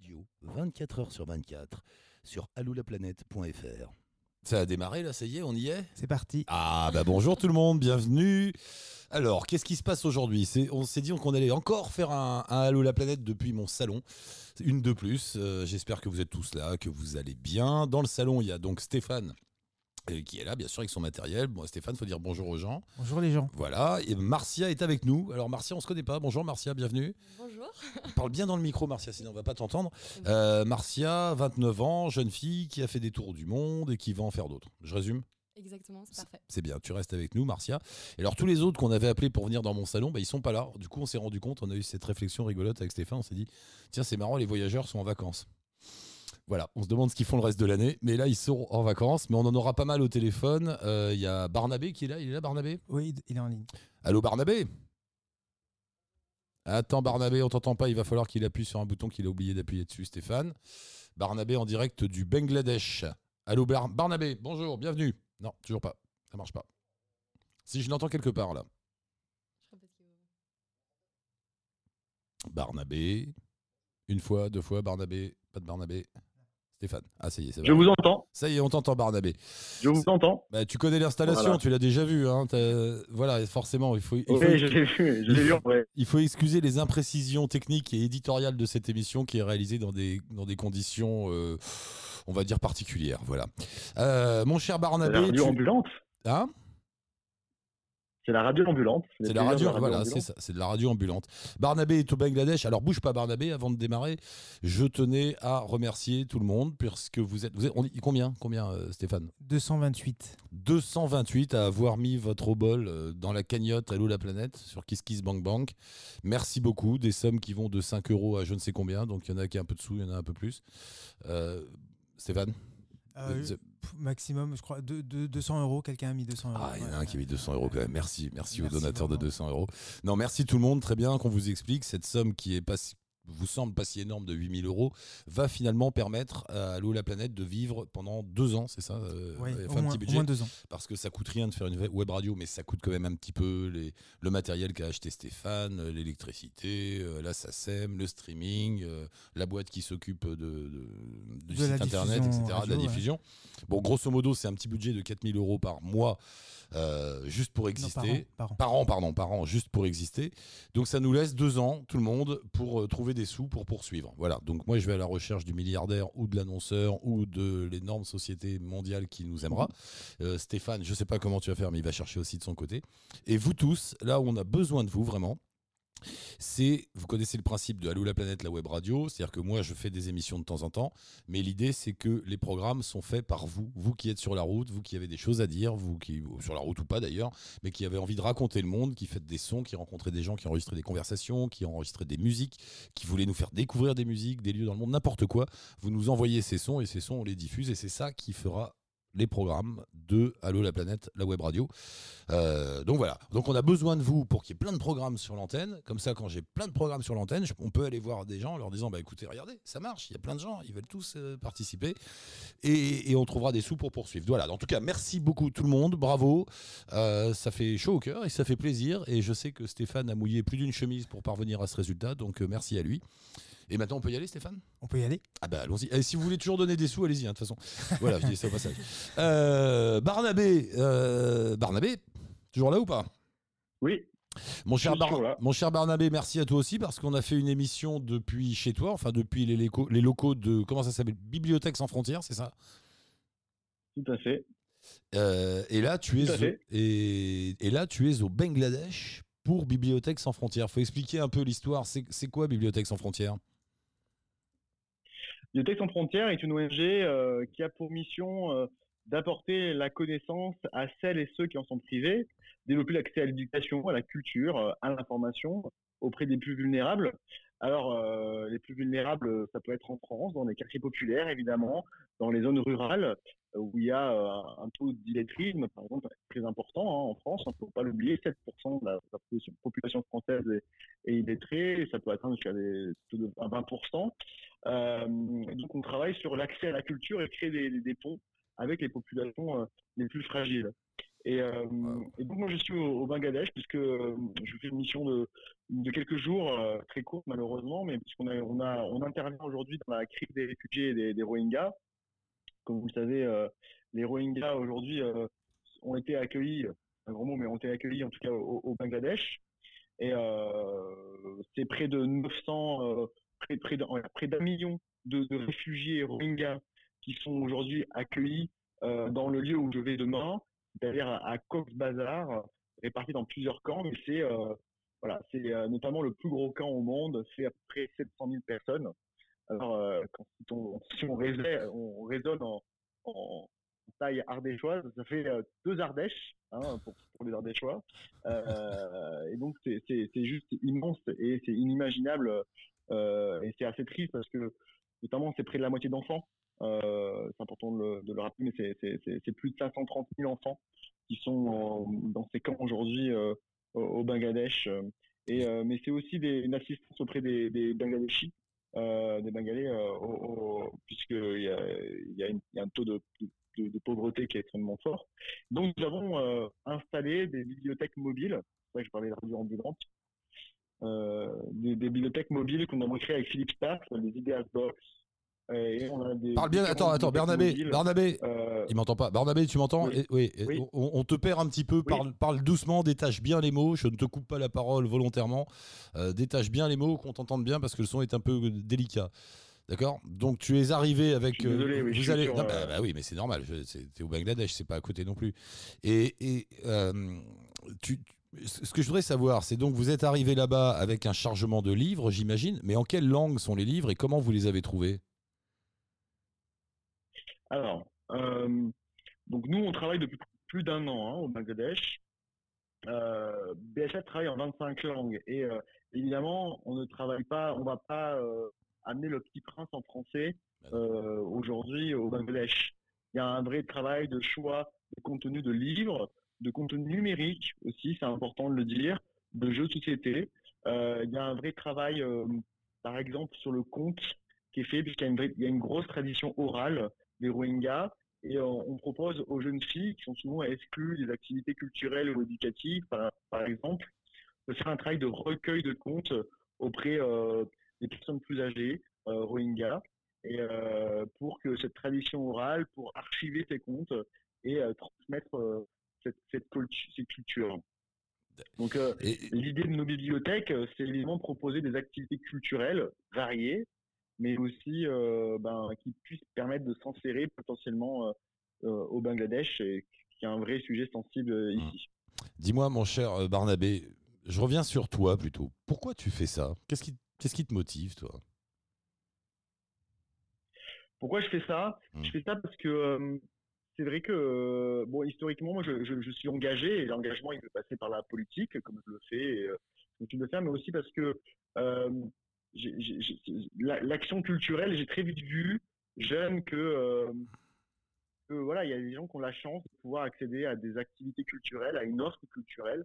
radio, 24 heures sur 24, sur alloulaplanète.fr. Ça a démarré là, ça y est, on y est? C'est parti. Ah bah bonjour tout le monde, bienvenue. Alors, qu'est-ce qui se passe aujourd'hui? On s'est dit qu'on allait encore faire un, un Allo la planète depuis mon salon. Une de plus. Euh, j'espère que vous êtes tous là, que vous allez bien. Dans le salon, il y a donc Stéphane euh, qui est là, bien sûr, avec son matériel. Bon, Stéphane, faut dire bonjour aux gens. Bonjour les gens. Voilà. Et Marcia est avec nous. Alors, Marcia, on se connaît pas. Bonjour, Marcia, bienvenue. Bonjour. Parle bien dans le micro, Marcia, sinon on va pas t'entendre. Euh, Marcia, 29 ans, jeune fille qui a fait des tours du monde et qui va en faire d'autres. Je résume Exactement, c'est parfait. C'est bien, tu restes avec nous, Marcia. Et alors, tous les autres qu'on avait appelés pour venir dans mon salon, bah, ils sont pas là. Du coup, on s'est rendu compte, on a eu cette réflexion rigolote avec Stéphane. On s'est dit, tiens, c'est marrant, les voyageurs sont en vacances. Voilà, on se demande ce qu'ils font le reste de l'année, mais là ils sont en vacances, mais on en aura pas mal au téléphone. Euh, Il y a Barnabé qui est là, il est là Barnabé? Oui, il est en ligne. Allô Barnabé? Attends Barnabé, on t'entend pas, il va falloir qu'il appuie sur un bouton qu'il a oublié d'appuyer dessus Stéphane. Barnabé en direct du Bangladesh. Allô Bar- Barnabé, bonjour, bienvenue. Non, toujours pas, ça marche pas. Si je l'entends quelque part là. Barnabé, une fois, deux fois, Barnabé, pas de Barnabé. Stéphane, ah ça y est. Je vous entends, Ça y est, on t'entend Barnabé. je vous entends. Bah, tu connais l'installation, Voilà. tu l'as déjà vu. Hein, voilà, forcément, il faut, il faut, Oui, je l'ai vu, je l'ai vu en vrai. il faut excuser les imprécisions techniques et éditoriales de cette émission qui est réalisée dans des, dans des conditions, euh, on va dire, particulières. Voilà. Euh, mon cher C'est la Barnabé, radio tu- ambulante. Hein? C'est la radio ambulante. c'est la radio, voilà, c'est ça, c'est de la radio ambulante. Barnabé est au Bangladesh. Alors bouge pas, Barnabé. Avant de démarrer, je tenais à remercier tout le monde puisque vous êtes, vous êtes on dit combien, combien, euh, Stéphane? 228. 228 à avoir mis votre obol euh, dans la cagnotte Allô la planète sur KissKissBankBank. Merci beaucoup. Des sommes qui vont de 5 euros à je ne sais combien. Donc il y en a qui a un peu de sous, il y en a un peu plus. Euh, Stéphane? Pff, maximum, je crois, de, de- 200 euros. Quelqu'un a mis 200 euros. Ah, il y en a un qui a mis ouais. 200 euros quand même. Merci, merci, aux donateurs de vraiment. 200 euros. Non, merci tout le monde. Très bien qu'on vous explique. Cette somme qui est pas vous semble pas si énorme de 8000 euros va finalement permettre à Allô la planète de vivre pendant deux ans, c'est ça euh, Ouais, au, enfin, un moins, petit au budget. moins deux ans. parce que ça coûte rien de faire une web radio, mais ça coûte quand même un petit peu les, le matériel qu'a acheté Stéphane, euh, l'électricité, euh, la SACEM, le streaming, euh, la boîte qui s'occupe de, de- du De site internet, etc., de la ouais. diffusion. Bon, grosso modo, c'est un petit budget de 4000 euros par mois, euh, juste pour Non, exister. par an, par an. Par an, pardon, par an, juste pour exister. Donc ça nous laisse deux ans, tout le monde, pour trouver des sous pour poursuivre. Voilà. Donc moi, je vais à la recherche du milliardaire ou de l'annonceur ou de l'énorme société mondiale qui nous aimera. Euh, Stéphane, je sais pas comment tu vas faire, mais il va chercher aussi de son côté. Et vous tous, là où on a besoin de vous vraiment, c'est, vous connaissez le principe de Allô la planète, la web radio, c'est-à-dire que moi je fais des émissions de temps en temps, mais l'idée c'est que les programmes sont faits par vous, vous qui êtes sur la route, vous qui avez des choses à dire, vous qui, sur la route ou pas d'ailleurs, mais qui avez envie de raconter le monde, qui faites des sons, qui rencontrez des gens, qui enregistrent des conversations, qui enregistrent des musiques, qui voulaient nous faire découvrir des musiques, des lieux dans le monde, n'importe quoi. Vous nous envoyez ces sons et ces sons on les diffuse et c'est ça qui fera les programmes de Allô la planète, la web radio. Euh, donc voilà. Donc on a besoin de vous pour qu'il y ait plein de programmes sur l'antenne. Comme ça, quand j'ai plein de programmes sur l'antenne, on peut aller voir des gens en leur disant bah écoutez, regardez, ça marche. Il y a plein de gens, ils veulent tous euh, participer et, on trouvera des sous pour poursuivre. Voilà. En tout cas, merci beaucoup tout le monde. Bravo. Euh, ça fait chaud au cœur et ça fait plaisir. Et je sais que Stéphane a mouillé plus d'une chemise pour parvenir à ce résultat. Donc merci à lui. Et maintenant, on peut y aller, Stéphane? On peut y aller ah bah allons-y. Et si vous voulez toujours donner des sous, allez-y, hein, de toute façon. Voilà, je dis ça au passage. Euh, Barnabé, euh, Barnabé, toujours là ou pas? Oui, mon cher, Bar- mon Barnabé, merci à toi aussi parce qu'on a fait une émission depuis chez toi, enfin depuis les, locaux- les locaux de, comment ça s'appelle? Bibliothèque sans frontières, c'est ça? Tout à fait. Euh, et, là, tu es au, fait. et, et là, tu es au Bangladesh pour Bibliothèque sans frontières. faut expliquer un peu l'histoire. C'est c'est quoi Bibliothèque sans frontières? Bibliothèque sans frontières est une ONG euh, qui a pour mission euh, d'apporter la connaissance à celles et ceux qui en sont privés, développer l'accès à l'éducation, à la culture, euh, à l'information auprès des plus vulnérables. Alors, les plus vulnérables, ça peut être en France, dans les quartiers populaires, évidemment, dans les zones rurales, où il y a euh, un taux d'illettrisme, par exemple, très important hein, en France, il ne faut pas l'oublier, 7% de la, de la population- française est, est illettrée, et ça peut atteindre jusqu'à des taux de à 20%. Euh, donc, on travaille sur l'accès à la culture et créer des, des- des ponts avec les populations euh, les plus fragiles. Et, euh, et donc moi je suis au, au Bangladesh puisque je fais une mission de, de quelques jours, très courte malheureusement, mais puisqu'on a, on a, on intervient aujourd'hui dans la crise des réfugiés et des, des Rohingyas. Comme vous le savez, euh, les Rohingyas aujourd'hui euh, ont été accueillis, un grand mot, mais ont été accueillis en tout cas au, Bangladesh. Et euh, c'est près de 900, euh, près, d'un million de, réfugiés Rohingyas qui sont aujourd'hui accueillis dans le lieu où je vais demain, c'est-à-dire à, Bazar, répartis dans plusieurs camps. Mais c'est voilà, c'est notamment le plus gros camp au monde, c'est à peu près 700 000 personnes. Alors, euh, si on, raisonne, on raisonne en, taille ardéchoise, ça fait euh, deux Ardèches hein, pour, les Ardéchois. Euh, et donc, c'est juste immense et c'est inimaginable. et c'est assez triste parce que, notamment, c'est près de la moitié d'enfants. C'est important de le, rappeler, mais c'est- plus de 530 000 enfants qui sont dans ces camps aujourd'hui au, Bangladesh. Et, mais c'est aussi une assistance auprès des, des Bangladeshis, des Bengalais, euh, puisqu'il y a, y, a un taux de, pauvreté qui est extrêmement fort. Donc nous avons euh, installé des bibliothèques mobiles, c'est vrai que je parlais de radio ambulante, euh, des, des bibliothèques mobiles qu'on a créées avec Philippe Staff, les Ideas Box. Et on a des Parle bien, attends, attends, Bernabé, Bernabé, euh, il m'entend pas. Bernabé, tu m'entends Oui. On, on te perd un petit peu, parle, parle doucement, détache bien les mots, je ne te coupe pas la parole volontairement, Euh, détache bien les mots, qu'on t'entende bien parce que le son est un peu délicat. D'accord? Donc tu es arrivé avec. Je désolé, euh, oui, je vous suis allez. sur, non, bah, bah oui, mais c'est normal. je- T'es au Bangladesh, c'est pas à côté non plus. Et, et, tu, ce que je voudrais savoir, c'est donc vous êtes arrivé là-bas avec un chargement de livres, j'imagine. Mais en quelle langue sont les livres et comment vous les avez trouvés? Alors, euh, donc nous, on travaille depuis plus d'un an hein, au Bangladesh. Euh, BHF travaille en 25 langues et euh, évidemment, on ne travaille pas, on va pas euh, amener le petit prince en français euh, aujourd'hui au Bangladesh. Il y a un vrai travail de choix de contenu de livres, de contenu numérique aussi, c'est important de le dire, de jeux de société. Il y a un vrai travail, par exemple, sur le conte qui est fait, puisqu'il y y a une grosse tradition orale des Rohingyas. Et on propose aux jeunes filles qui sont souvent exclues des activités culturelles ou éducatives, par, par exemple, de faire un travail de recueil de contes auprès euh, des personnes plus âgées, euh, Rohingyas, et euh, pour que cette tradition orale, pour archiver ces contes et transmettre cette, cette, cultu- cette culture. Donc, Et- L'idée de nos bibliothèques, c'est évidemment de proposer des activités culturelles variées, mais aussi euh, ben, qui puissent permettre de s'insérer potentiellement euh, euh, au Bangladesh, et qui est un vrai sujet sensible euh, ici. Dis-moi, mon cher Barnabé, je reviens sur toi plutôt. Pourquoi tu fais ça? Qu'est-ce qui, qu'est-ce qui te motive, toi? Pourquoi je fais ça? Mm. Je fais ça parce que euh, c'est vrai que, euh, bon, historiquement, moi, je, je- je suis engagé, et l'engagement, il peut passer par la politique, comme je le fais, et, euh, comme tu le fais, mais aussi parce que l'action culturelle, j'ai très vite vu, jeune, que, voilà, il y a des gens qui ont la chance de pouvoir accéder à des activités culturelles, à une offre culturelle,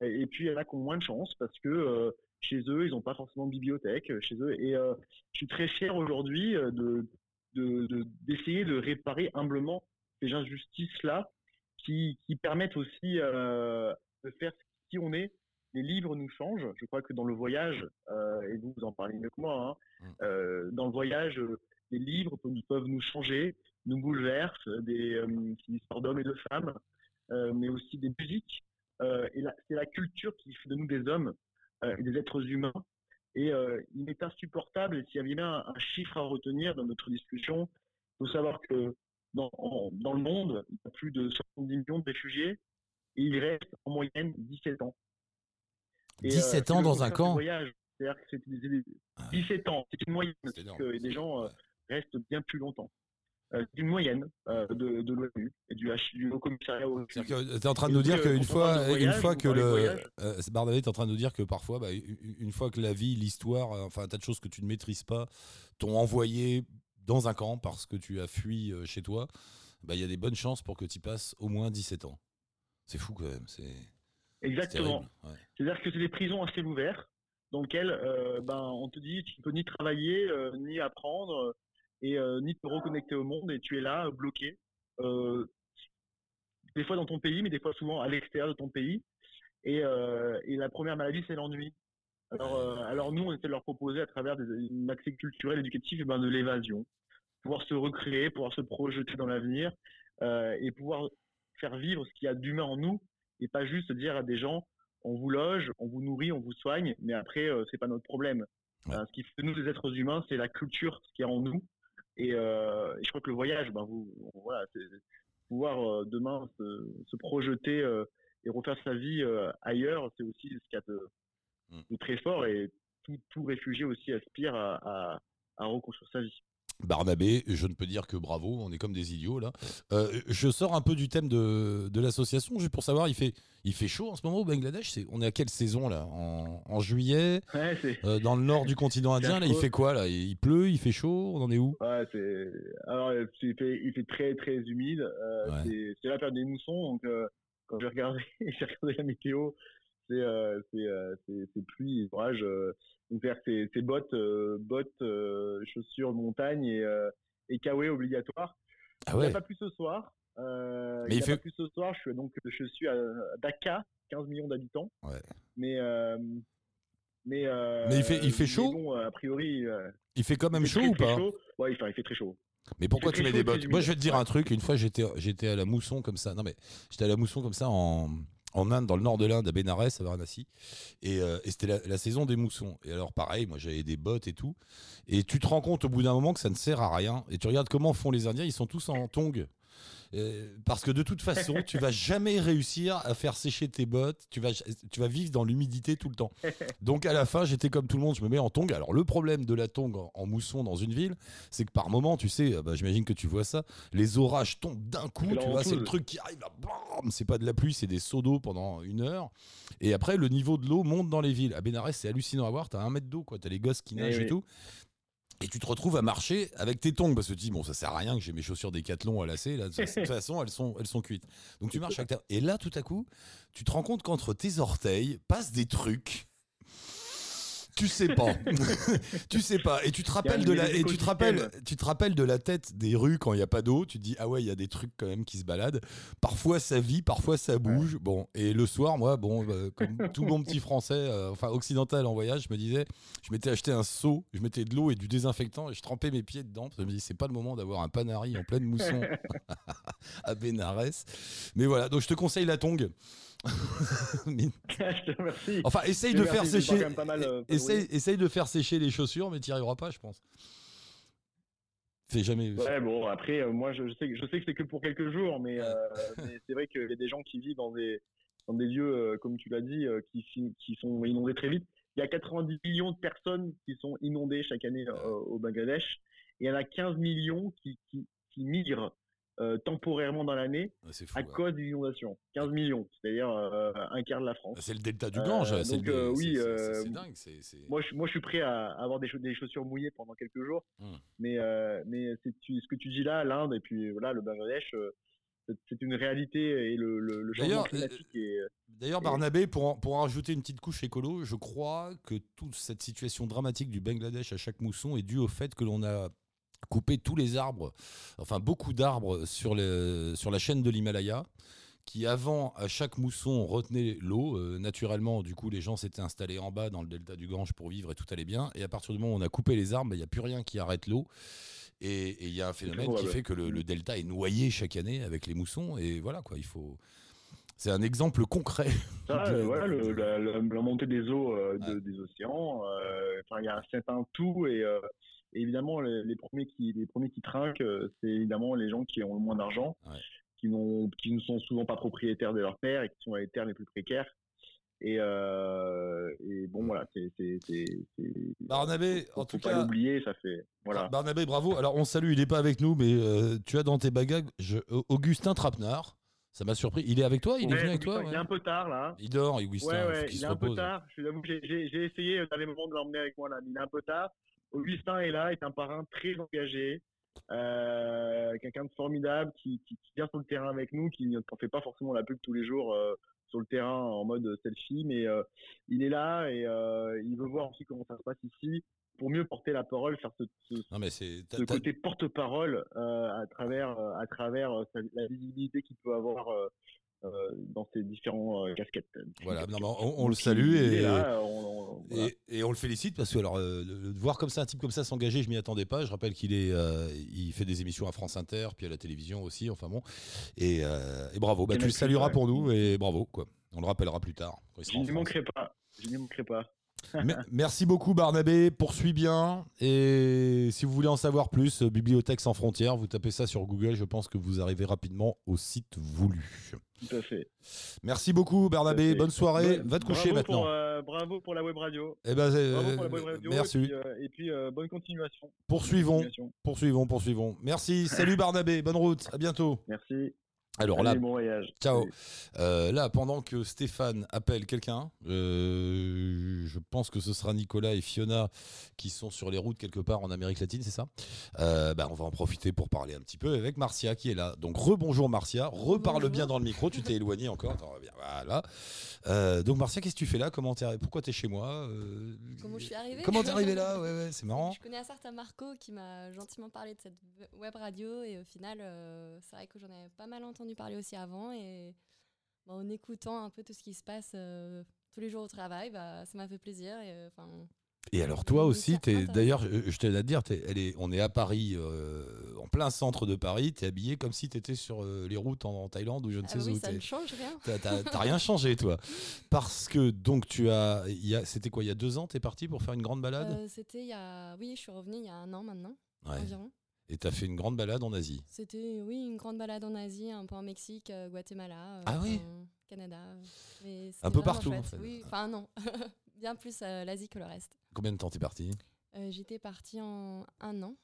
et, puis il y en a qui ont moins de chance parce que euh, chez eux, ils n'ont pas forcément de bibliothèque euh, chez eux. Et euh, je suis très fier aujourd'hui de de- de- d'essayer de, réparer humblement ces injustices-là qui, qui permettent aussi de faire qui on est. Les livres nous changent. Je crois que dans le voyage, euh, et vous, vous en parlez mieux que moi, hein, Mm. euh, dans le voyage, euh, les livres peuvent, nous changer, nous bouleversent, des, euh, c'est une histoire d'hommes et de femmes, euh, mais aussi des musiques. Euh, et c'est la culture qui fait de nous des hommes euh, et des êtres humains. Et euh, il est insupportable, et s'il y avait bien un, un chiffre à retenir dans notre discussion, il faut savoir que dans, en- dans le monde, il y a plus de 70 millions de réfugiés, et il reste en moyenne 17 ans. Et, euh, 17 c'est ans dans un camp. C'est-à-dire que c'est des- des- 17 ans, c'est une moyenne, parce que des gens euh, restent bien plus longtemps. Euh, c'est une moyenne euh, de, de l'ONU et du, H, du Haut Commissariat au C'est-à-dire que tu es en train de nous dire euh, qu'une fois, une fois que le. euh, Barnabé est en train de nous dire que parfois, bah, une fois que la vie, l'histoire, euh, enfin un tas de choses que tu ne maîtrises pas, t'ont envoyé dans un camp parce que tu as fui euh, chez toi, bah, il y a des bonnes chances pour que tu passes au moins 17 ans. C'est fou quand même. C'est Exactement. ouais. C'est-à-dire que c'est des prisons à ciel ouvert dans lesquelles euh, ben, on te dit tu peux ni travailler, euh, ni apprendre, et euh, ni te reconnecter au monde, et tu es là, bloqué. Des fois dans ton pays, mais des fois souvent à l'extérieur de ton pays. Et, et la première maladie, c'est l'ennui. Alors, alors nous, on essaie de leur proposer à travers des, une accès culturel, éducatif, ben, de l'évasion, pouvoir se recréer, pouvoir se projeter dans l'avenir et pouvoir faire vivre ce qu'il y a d'humain en nous et pas juste dire à des gens on vous loge, on vous nourrit, on vous soigne, mais après euh, c'est pas notre problème. Ouais. Euh, ce qui fait nous les êtres humains, c'est la culture, ce qu'il y a en nous. Et, euh, et je crois que le voyage, ben vous, voilà, pouvoir euh, demain se, se projeter et refaire sa vie ailleurs, c'est aussi ce qu'il y a de, Mm. de très fort et tout, tout réfugié aussi aspire à, à, à reconstruire sa vie. Barnabé, je ne peux dire que bravo, on est comme des idiots là. Euh, je sors un peu du thème de, de l'association, juste pour savoir, il fait, il fait chaud en ce moment au Bangladesh On est à quelle saison là? En, en juillet? Ouais, euh, Dans le nord du continent indien, là, il fait quoi là? Il pleut, il fait chaud, on en est où? Ouais. Alors, euh, il fait, il fait très très humide. Euh, Ouais. c'est, la période des moussons, donc quand j'ai regardé, j'ai regardé la météo, c'est euh, euh, pluie et orage. Euh, donc c'est, c'est bottes, euh, bottes, euh, chaussures de montagne et et kawaii obligatoire. Ah Il n'y ouais a pas plus ce soir. Mais il il n'y a fait- pas plus ce soir. Je suis donc je suis à Dhaka, 15 millions d'habitants. Ouais. Mais mais Mais il fait- il fait chaud? bon, a priori. Il fait quand même chaud très, ou pas? chaud. Ouais, il fait, il fait très chaud. Mais pourquoi tu mets des bottes? Moi, je vais te dire Ouais. un truc. Une fois, j'étais, j'étais à la mousson comme ça. Non, mais j'étais à la mousson comme ça en, en Inde, dans le nord de l'Inde, à Benares, à Varanasi. Et, euh, c'était la, la saison des moussons. Et alors, pareil, moi, j'avais des bottes et tout. Et tu te rends compte au bout d'un moment que ça ne sert à rien. Et tu regardes comment font les Indiens. Ils sont tous en tongs. Euh, parce que de toute façon, tu vas jamais réussir à faire sécher tes bottes. Tu vas, tu vas vivre dans l'humidité tout le temps. Donc à la fin, j'étais comme tout le monde, je me mets en tongs. Alors le problème de la tongue en, en mousson dans une ville, c'est que par moment, tu sais, bah, j'imagine que tu vois ça, les orages tombent d'un coup. Tu vois, c'est le truc qui arrive là, c'est pas de la pluie, c'est des seaux d'eau pendant une heure. Et après, le niveau de l'eau monte dans les villes. À Benares, c'est hallucinant à voir. T'as un mètre d'eau, quoi. T'as les gosses qui Eh nagent et oui. tout. Et tu te retrouves à marcher avec tes tongs parce que tu te dis bon ça sert à rien que j'ai mes chaussures décathlon à lacets là de toute façon elles sont elles sont cuites. Donc tu marches avec ta... et là tout à coup tu te rends compte qu'entre tes orteils passent des trucs. Tu sais pas. tu sais pas et tu te rappelles de la et tu te rappelles tu te rappelles de la tête des rues quand il y a pas d'eau, tu te dis ah ouais, il y a des trucs quand même qui se baladent. Parfois ça vit, parfois ça bouge. Bon, et le soir moi bon euh, comme tout bon petit français euh, enfin occidental en voyage, je me disais je m'étais acheté un seau, je mettais de l'eau et du désinfectant et je trempais mes pieds dedans. Je me dis, c'est pas le moment d'avoir un panari en pleine mousson à Benares. Mais voilà, donc je te conseille la tongue. Mais- je te remercie. enfin, essaye Je de faire sécher. mal, euh, essaye, essaye de faire sécher les chaussures, mais tu n'y arriveras pas, je pense. Fais jamais. Ouais, bon, après, euh, moi, je, je sais, que- je sais que c'est que pour quelques jours, mais, euh, mais c'est vrai qu'il y a des gens qui vivent dans des, dans des lieux, comme tu l'as dit, qui, qui sont inondés très vite. Il y a 90 millions de personnes qui sont inondées chaque année au Bangladesh. Et il y en a 15 millions qui, qui, qui migrent euh, temporairement dans l'année fou. à ouais. cause des inondations. 15 millions, c'est-à-dire euh, un quart de la France. C'est le delta du Euh, Gange. c'est donc, le- oui, c'est- dingue. Moi, je, moi, je suis prêt à avoir des, chau- des chaussures mouillées pendant quelques jours. Hmm. Mais, mais tu- ce que tu dis là, l'Inde et puis voilà, le Bangladesh, c'est, une réalité et le, le, le changement D'ailleurs, climatique est. D'ailleurs, Barnabé, pour en, pour en rajouter une petite couche écolo, je crois que toute cette situation dramatique du Bangladesh à chaque mousson est due au fait que l'on a coupé tous les arbres, enfin beaucoup d'arbres sur, la chaîne de l'Himalaya, qui avant, à chaque mousson, retenait l'eau. Euh, naturellement, du coup, les gens s'étaient installés en bas dans le delta du Gange pour vivre et tout allait bien. Et à partir du moment où on a coupé les arbres, ben, il n'y a plus rien qui arrête l'eau. Et il y a un phénomène qui fait que le, le delta est noyé chaque année avec les moussons. Et voilà, quoi, il faut. C'est un exemple concret. Ça, de- voilà, le- de- la, montée des eaux euh, de- des océans. euh, il y a un certain tout et, euh, et évidemment, les, les premiers qui, les premiers qui trinquent, euh, c'est évidemment les gens qui ont le moins d'argent, Ouais. qui, n'ont, qui ne sont souvent pas propriétaires de leur terre et qui sont à les terres les plus précaires. Et, euh, et bon, voilà, c'est. c'est, c'est- Barnabé, faut- en tout faut pas cas, l'oublier, ça fait. Voilà. Barnabé, bravo. Alors, on salue, il n'est pas avec nous, mais euh, tu as dans tes bagages je- Augustin Trapenard. Ça m'a surpris. Il est avec toi? Il est venu avec toi Il est un peu tard là. Il dort, Augustin. Ouais, qu'il il se est un peu tard. Je que j'ai- essayé dans les moments de l'emmener avec moi là, mais il est un peu tard. Augustin est là, est un parrain très engagé, euh, quelqu'un de formidable qui, qui, qui vient sur le terrain avec nous, qui ne fait pas forcément la pub tous les jours euh, sur le terrain en mode selfie, mais euh, il est là et il veut voir aussi comment ça se passe ici. pour mieux porter la parole, faire ce, ce, Non, mais c'est. t'as- ce t'as- côté porte-parole à travers, à travers sa- la visibilité qu'il peut avoir dans ses différents euh, casquettes. Voilà, non, on, on le salue et, là, on- on- voilà. et, et on le félicite parce que alors, euh, de voir comme ça un type comme ça s'engager, je m'y attendais pas. Je rappelle qu'il est, euh, il fait des émissions à France Inter, puis à la télévision aussi. Enfin bon, et, euh, et bravo. Bah, tu le salueras ouais. pour nous et bravo quoi. On le rappellera plus tard. Je France. manquerai pas. Je n'y manquerai pas. Me- Merci beaucoup Barnabé, poursuis bien. Et si vous voulez en savoir plus, euh, Bibliothèque sans frontières, vous tapez ça sur Google, je pense que vous arrivez rapidement au site voulu. Tout à fait. Merci beaucoup Barnabé, bonne soirée, Bon- va te coucher bravo maintenant. Pour, euh, bravo pour la web radio. Eh ben, euh, Bravo pour la web radio. merci. Et puis, euh, et puis, euh, bonne continuation. Poursuivons, Continuation. poursuivons, poursuivons. Merci, salut Barnabé, bonne route, à bientôt. Merci. Alors là, Allez, bon voyage. Ciao. Euh, là, pendant que Stéphane appelle quelqu'un, euh, je pense que ce sera Nicolas et Fiona qui sont sur les routes quelque part en Amérique latine, c'est ça? Euh, bah, On va en profiter pour parler un petit peu avec Marcia qui est là. Donc rebonjour Marcia, reparle Bonjour. bien dans le micro, tu t'es éloigné encore. Attends, reviens, voilà. Euh, donc Marcia, qu'est-ce que tu fais là? Comment t'es- Pourquoi tu es chez moi? Euh, Comment je suis arrivée? Comment t'es arrivé là? Ouais, ouais, c'est marrant. Je connais un certain Marco qui m'a gentiment parlé de cette web radio et au final, euh, c'est vrai que j'en avais pas mal entendu parler aussi avant et bah, en écoutant un peu tout ce qui se passe euh, tous les jours au travail, bah, ça m'a fait plaisir. Et, euh, enfin, Et alors toi aussi, d'ailleurs, je, t'ai à te dire, t'es- elle est, on est à Paris, euh, en plein centre de Paris, tu es habillé comme si tu étais sur euh, les routes en, en Thaïlande ou je ne ah sais oui, où. ça ne change rien. T'as rien changé, toi. Parce que donc tu as, c'était quoi, il y a deux ans, t'es parti pour faire une grande balade? Euh, C'était il y a, oui, je suis revenue il y a un an maintenant Ouais. environ. Et t'as fait une grande balade en Asie. C'était oui une grande balade en Asie, un peu en Mexique, euh, Guatemala, euh, Ah oui Canada. mais Un peu partout, en fait. Oui, enfin non, bien plus euh, l'Asie que le reste. Combien de temps t'es parti Euh, J'étais partie en un an,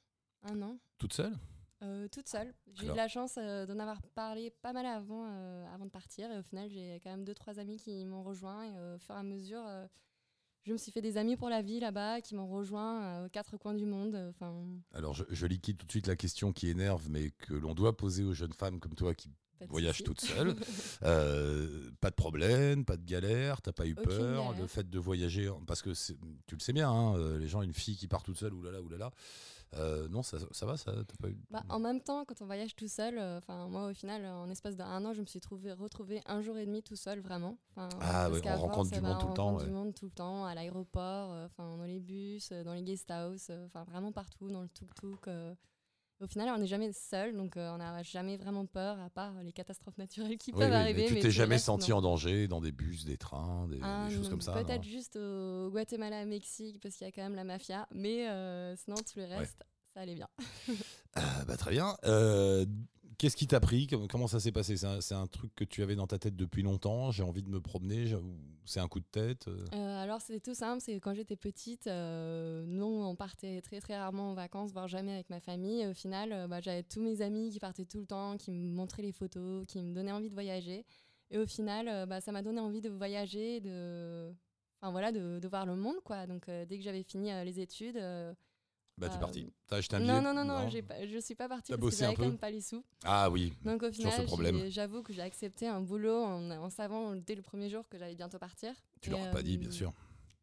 un an, Toute seule? Euh, toute seule. J'ai eu de la chance euh, d'en avoir parlé pas mal avant, euh, avant de partir, et au final j'ai quand même deux trois amis qui m'ont rejoint, et au fur et à mesure. Je me suis fait des amis pour la vie là-bas qui m'ont rejoint euh, aux quatre coins du monde. euh, Enfin, Alors je, je liquide tout de suite la question qui énerve, mais que l'on doit poser aux jeunes femmes comme toi qui voyagent toutes seules. Euh, pas de problème, pas de galère, t'as pas eu Aucune peur. galère. Le fait de voyager, parce que tu le sais bien, hein, les gens, une fille qui part toute seule, oulala, oulala. Euh, non, ça, ça va, ça t'as pas eu. Bah, en même temps, quand on voyage tout seul, euh, enfin moi au final, euh, en espace d'un an, je me suis trouvé, retrouvé un jour et demi tout seul vraiment. Ah ouais, on rencontre du monde tout on le temps, rencontre ouais. du monde tout le temps, à l'aéroport, enfin dans les bus, dans les guest house, enfin vraiment partout, dans le tuk-tuk. Au final, on n'est jamais seul, donc euh, on n'a jamais vraiment peur, à part les catastrophes naturelles qui Oui, peuvent oui, arriver. mais tu t'es jamais reste, senti non. en danger dans des bus, des trains, des, Ah, des choses non, comme ça. Peut-être juste au Guatemala, Mexique, parce qu'il y a quand même la mafia, mais euh, sinon tout le reste, ça allait bien. Ah, bah, très bien. Euh, Qu'est-ce qui t'a pris? Comment- ça s'est passé? C'est un, un truc que tu avais dans ta tête depuis longtemps J'ai envie de me promener C'est un coup de tête euh Euh, alors c'était tout simple, c'est quand j'étais petite, euh, nous on partait très très rarement en vacances, voire jamais avec ma famille. Au final, euh, bah, j'avais tous mes amis qui partaient tout le temps, qui me montraient les photos, qui me donnaient envie de voyager. Et au final, bah, ça m'a donné envie de voyager, de, enfin voilà, de, voir le monde quoi. Donc dès que j'avais fini les études, Bah, t'es Euh, parti. T'as acheté un billet non non non non, j'ai pas- je suis pas partie T'as parce que bossé un j'avais quand peu même pas les sous. Ah oui. Donc au ce final, problème. j'ai- j'avoue que j'ai accepté un boulot en, en savant dès le premier jour que j'allais bientôt partir. Tu Et, leur as pas dit, bien euh, sûr.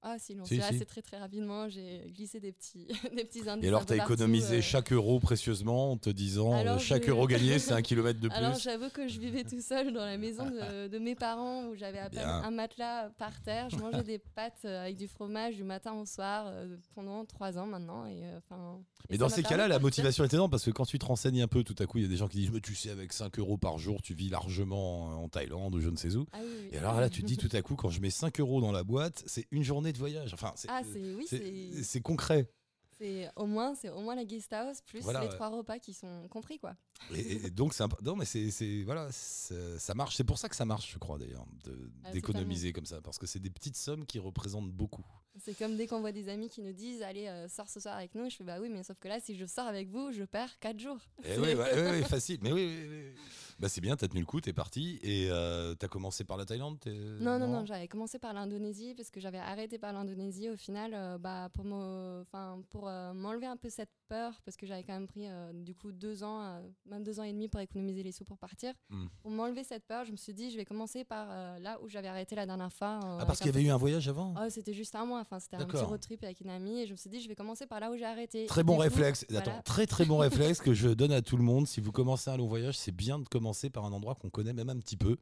Ah si, non, Si, assez très très rapidement. J'ai glissé des petits, des petits indices. Et alors, t'as partout, économisé euh. chaque euro précieusement en te disant euh, Alors, chaque je- euro gagné, c'est un kilomètre de plus. Alors j'avoue que je vivais tout seul dans la maison de, de mes parents où j'avais à peine Bien. un matelas par terre. Je mangeais des pâtes euh, avec du fromage du matin au soir pendant trois ans maintenant. Et, euh, Mais dans ces cas-là, la motivation est énorme parce que quand tu te renseignes un peu, tout à coup, il y a des gens qui disent Mais tu sais, avec 5 euros par jour, tu vis largement en Thaïlande ou je ne sais où. Ah oui, oui. Et alors là, tu te dis tout à coup, quand je mets 5 euros dans la boîte, c'est une journée de voyage. Enfin, c'est Ah oui, c'est concret. c'est au moins c'est au moins la guest house plus Voilà, les ouais. trois repas qui sont compris quoi. Et, et donc, c'est non, mais c'est voilà, ça marche. C'est pour ça que ça marche, je crois d'ailleurs, Ah, d'économiser comme ça, parce que c'est des petites sommes qui représentent beaucoup. C'est comme dès qu'on voit des amis qui nous disent allez euh, sors ce soir avec nous, je fais bah oui mais sauf que là si je sors avec vous je perds quatre jours. Et oui, ouais, ouais, ouais, facile. Mais oui, oui, oui. Bah, c'est bien, t'as tenu le coup, t'es parti. Et euh, t'as commencé par la Thaïlande Non, non, non, j'avais commencé par l'Indonésie parce que j'avais arrêté par l'Indonésie au final euh, bah, pour euh, m'enlever un peu cette peur parce que j'avais quand même pris du coup deux ans, même deux ans et demi pour économiser les sous pour partir. Hmm. Pour m'enlever cette peur, je me suis dit je vais commencer par là où j'avais arrêté la dernière fois. Ah, parce qu'il y avait eu un voyage avant? Oh, c'était juste un mois, Enfin, c'était un petit road trip avec une amie et je me suis dit, je vais commencer par là où j'ai arrêté. Très bon coup, réflexe. voilà. Attends, très très bon réflexe que je donne à tout le monde. Si vous commencez un long voyage, c'est bien de commencer par un endroit qu'on connaît même un petit peu.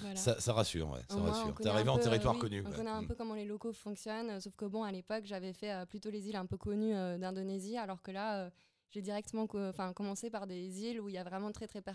Voilà. Ça, ça rassure, ouais, ça moins, rassure. T'es arrivé en territoire oui, connu. On ouais. connaît un Mm. peu comment les locaux fonctionnent, euh, sauf que bon, à l'époque, j'avais fait euh, plutôt les îles un peu connues euh, d'Indonésie, alors que là, j'ai directement co- commencé par des îles où il y a vraiment très très peu,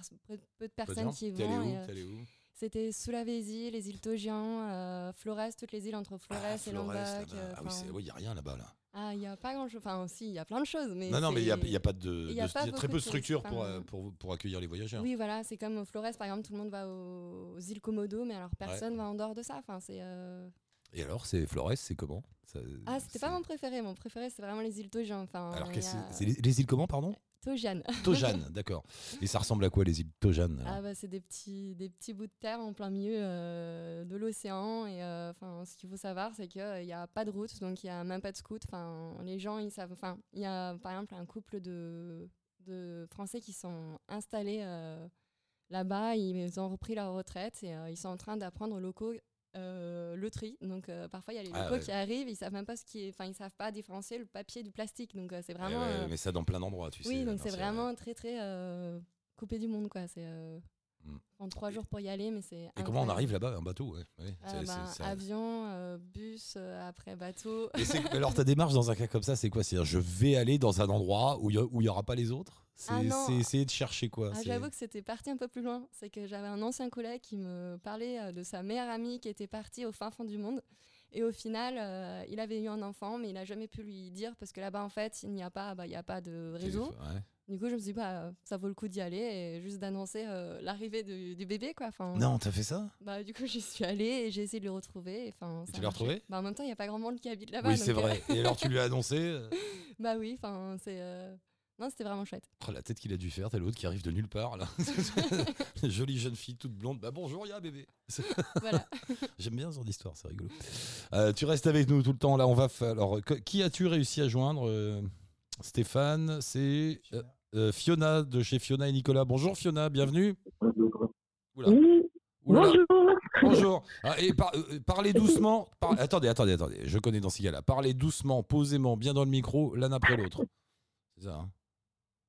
de personnes qui y vont. T'es allé où C'était Sulawesi, les îles Togian, euh, Flores, toutes les îles entre Flores Ah, et là-bas. euh, Ah oui, c'est- oui, il n'y a rien là-bas. Là. ah, il n'y a pas grand chose. Enfin, aussi, il y a plein de choses. Mais non, non, mais il n'y a, il y a pas de. il y a de- pas il y a très peu de structures pour, enfin, euh, pour, pour accueillir les voyageurs. Oui, voilà, c'est comme Flores, par exemple, tout le monde va aux, aux îles Komodo, mais alors personne va en dehors de ça. Enfin, c'est. euh, Et alors, c'est Flores, c'est comment? Ça- Ah, c'était pas mon préféré. Mon préféré, c'est vraiment les îles Togian. Enfin, Alors, il a- les îles comment, pardon? Togian. Tojan, d'accord. Et ça ressemble à quoi les îles Tojan alors Ah bah, c'est des petits, des petits bouts de terre en plein milieu euh, de l'océan. Et euh, ce qu'il faut savoir, c'est qu'il n'y a pas de route, donc il n'y a même pas de scout. Enfin, les gens, ils savent. Enfin, il y a par exemple un couple de, de Français qui sont installés euh, là-bas. Ils ont repris leur retraite et euh, ils sont en train d'apprendre aux locaux. Euh, le tri donc euh, parfois il y a les Ah locaux ouais. qui arrivent ils savent même pas ce qui est enfin ils savent pas différencier le papier du plastique donc euh, c'est Eh vraiment ouais, Mais ça dans plein d'endroits, tu sais. oui, donc c'est vrai. vraiment très très coupé du monde quoi. C'est Mm. en trois jours pour y aller, mais c'est. Et comment on arrive là-bas? Un bateau. Ah bah, Avion, bus, après bateau. Et alors ta démarche dans un cas comme ça, c'est quoi? C'est-à-dire, je vais aller dans un endroit où il n'y aura pas les autres? C'est Ah c'est essayer de chercher quoi Ah, J'avoue que c'était parti un peu plus loin. C'est que j'avais un ancien collègue qui me parlait euh, de sa meilleure amie qui était partie au fin fond du monde. Et au final, euh, il avait eu un enfant, mais il n'a jamais pu lui dire parce que là-bas, en fait, il n'y a pas, bah, a pas de réseau. Ouais. Du coup, je me suis dit, bah, ça vaut le coup d'y aller et juste d'annoncer euh, l'arrivée du, du bébé, quoi. Enfin, Non, t'as fait ça? Bah, du coup, j'y suis allée et j'ai essayé de le retrouver. et, Enfin, ça tu l'as retrouvé? bah, En même temps, il n'y a pas grand monde qui habite là-bas. Oui, c'est vrai. Et alors tu lui as annoncé bah oui, enfin, c'est. euh, Non, c'était vraiment chouette. oh, la tête qu'il a dû faire, t'as l'autre qui arrive de nulle part là. Jolie jeune fille toute blonde. Bah bonjour, il y a un bébé. voilà. J'aime bien ce genre d'histoire, c'est rigolo. Euh, tu restes avec nous tout le temps là. On va faire. Alors, que- qui as-tu réussi à joindre euh, Stéphane, c'est euh, euh, Fiona de chez Fiona et Nicolas. Bonjour Fiona, bienvenue. Oula. Oui, Oula là. bonjour. Bonjour. Ah, et par- euh, parlez doucement. Par- attendez, attendez, attendez. Je connais dans ces cas-là. Parlez doucement, posément, bien dans le micro, l'un après l'autre. C'est ça. hein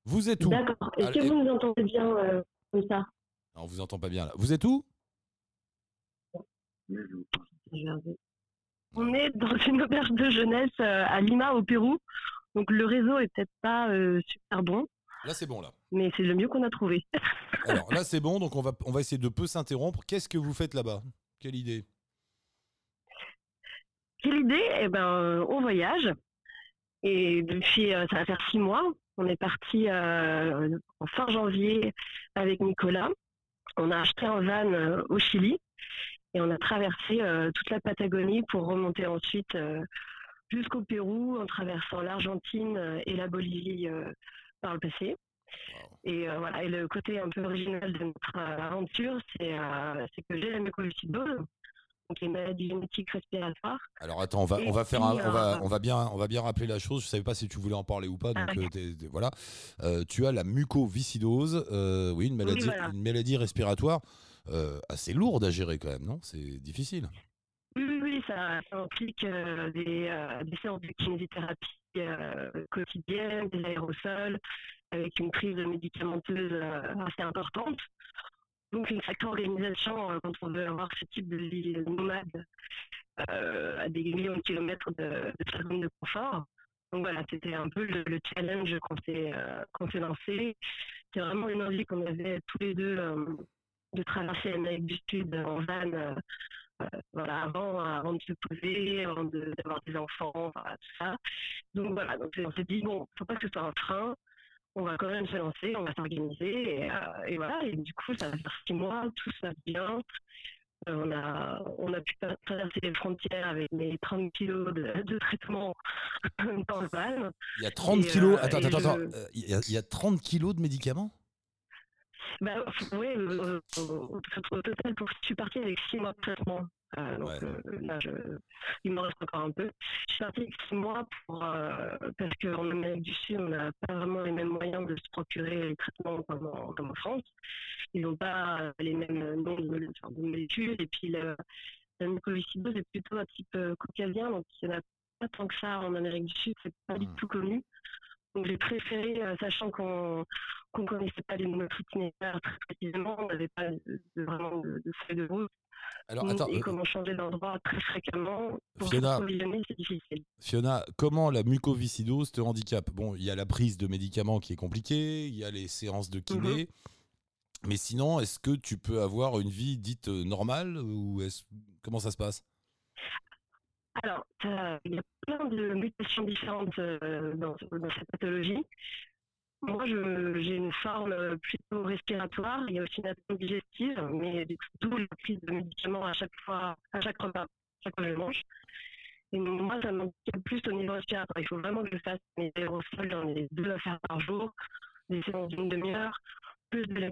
vous êtes où D'accord. Est-ce que vous nous entendez bien euh, comme ça? On vous entend pas bien là. Vous êtes où? On est dans une auberge de jeunesse euh, à Lima, au Pérou. Donc le réseau est peut-être pas euh, super bon, Là, c'est bon là. mais c'est le mieux qu'on a trouvé. Alors là, c'est bon. Donc on va, on va essayer de peu s'interrompre. Qu'est-ce que vous faites là-bas? Quelle idée? Quelle idée? Eh ben, on voyage. Et depuis, ça va faire six mois. On est parti euh, en fin janvier avec Nicolas. On a acheté un van euh, au Chili et on a traversé euh, toute la Patagonie pour remonter ensuite jusqu'au Pérou en traversant l'Argentine et la Bolivie par le passé. Wow. Et euh, voilà. Et le côté un peu original de notre aventure, c'est euh, c'est que j'ai la mucoviscidose, donc les maladies génétiques respiratoires. Alors attends, on va, on va faire, un- on va, euh, on va bien, on va bien rappeler la chose. Je savais pas si tu voulais en parler ou pas, donc Ah, euh, voilà. Euh, tu as la mucoviscidose, euh, oui, une maladie, voilà. une maladie respiratoire euh, assez lourde à gérer quand même, non? C'est difficile. Oui, ça, ça implique des, des séances de kinésithérapie quotidiennes, des aérosols, avec une prise médicamenteuse assez importante. Donc une sacrée organisation euh, quand on veut avoir ce type de vie nomade euh, à des millions de kilomètres de, de sa zone de confort. Donc voilà, c'était un peu le, le challenge qu'on s'est euh, lancé. C'est vraiment une envie qu'on avait tous les deux euh, de traverser l'Amérique du Sud en van voilà, avant, avant de se poser, avant d'avoir des enfants, tout ça. Donc voilà, donc on s'est dit, bon, faut pas que ce soit un frein, on va quand même se lancer, on va s'organiser, et, euh, et voilà, et du coup, ça va faire six mois, tout se passe bien. Euh, on, a, on a pu tra- traverser les frontières avec mes 30 kilos de, de traitement dans le van. Il y a 30 Et, kilos. euh, attends, attends, je- attends. Euh, Il y, a- il y a 30 kilos de médicaments? Bah, oui, au, total, pour, je suis partie avec six mois de traitement. Euh, donc Ouais. euh, là, je, il me reste encore un peu. Je suis partie six mois pour, euh, parce qu'en Amérique du Sud, on n'a pas vraiment les mêmes moyens de se procurer les traitements comme en, comme en France. Ils n'ont pas les mêmes noms de, enfin, de molécules. Et puis, le, la mucoviscidose est plutôt un type caucasien, donc il y en a pas tant que ça en Amérique du Sud, c'est pas du Hmm. tout connu. Donc j'ai préféré, sachant qu'on qu'on connaissait pas les itinéraire très précisément, on n'avait pas de- de- vraiment de, de feuille de route, Alors attends, et euh, comment changer d'endroit très fréquemment. Pour Fiona. s'approvisionner, c'est difficile. Fiona, comment la mucoviscidose te handicape? Bon, il y a la prise de médicaments qui est compliquée, il y a les séances de kiné, Mhm. mais sinon, est-ce que tu peux avoir une vie dite euh, normale ou comment ça se passe? Alors, il y a plein de mutations différentes euh, dans, dans cette pathologie. Moi, j'ai une forme euh, plutôt respiratoire. Il y a aussi une atteinte digestive, mais d'où la prise de médicaments à chaque fois, à chaque repas, chaque fois que je mange. Et moi, ça m'inquiète plus au niveau respiratoire. Il faut vraiment que je fasse mes aérosols dans les deux à faire par jour, des séances d'une demi-heure, plus de la.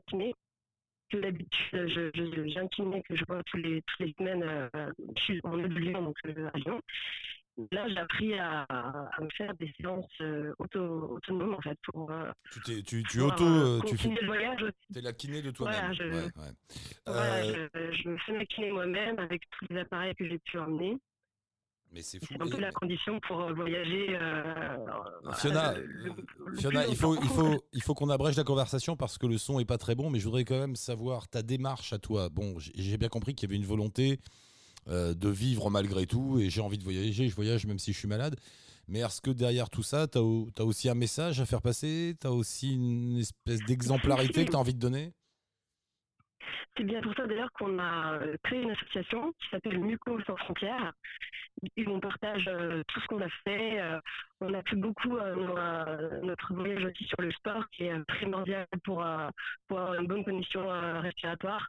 Que d'habitude, je- que je vois tous les, toutes les semaines. euh, je suis en Lyon, donc euh, à Lyon. Là, j'ai appris à, à me faire des séances euh, auto, autonomes, en fait, pour, euh, Tu, t'es- tu, tu pour, auto, euh, tu fais, le voyage t'es la kiné de toi-même. Voilà, je- Ouais, ouais. Voilà, je, je me fais ma kiné moi-même avec tous les appareils que j'ai pu emmener. mais c'est fou. C'est un peu la condition pour voyager. Fiona, le- le- le Fiona, il faut, il faut, il faut qu'on abrège la conversation parce que le son est pas très bon, mais je voudrais quand même savoir ta démarche à toi. Bon, j'ai bien compris qu'il y avait une volonté euh, de vivre malgré tout et j'ai envie de voyager. Je voyage même si je suis malade. Mais est-ce que derrière tout ça, tu as, aussi un message à faire passer? Tu as aussi une espèce d'exemplarité que tu as envie de donner? C'est bien pour ça d'ailleurs qu'on a créé une association qui s'appelle Muco sans frontières. Et on partage euh, tout ce qu'on a fait. euh, on a fait beaucoup euh, notre voyage aussi sur le sport qui est primordial pour, pour avoir une bonne condition respiratoire.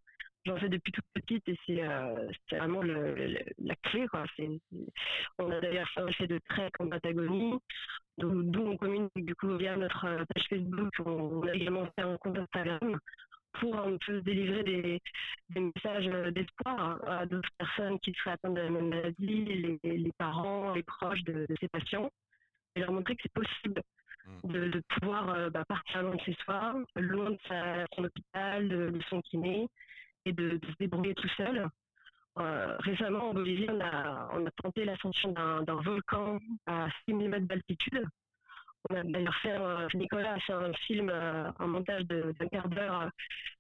J'en fais depuis toute petite et c'est euh, vraiment le, le- la clé. Quoi. On a d'ailleurs fait de trek en Patagonie, d'où on communique du coup via notre euh, page Facebook. On, on a également fait un compte Instagram pour un peu délivrer des, des messages euh, d'espoir à d'autres personnes qui seraient atteintes de la même maladie, les, les parents, les proches de, de ces patients, et leur montrer que c'est possible Mm. de, de pouvoir euh, bah, partir loin de chez soi, loin de sa, son hôpital, de, de son kiné, de, se débrouiller tout seul. Euh, récemment, en Bolivie, on a, on a tenté l'ascension d'un volcan à 6000 mètres d'altitude. On a d'ailleurs fait, un- Nicolas a fait un film, euh, un montage d'un quart d'heure. euh,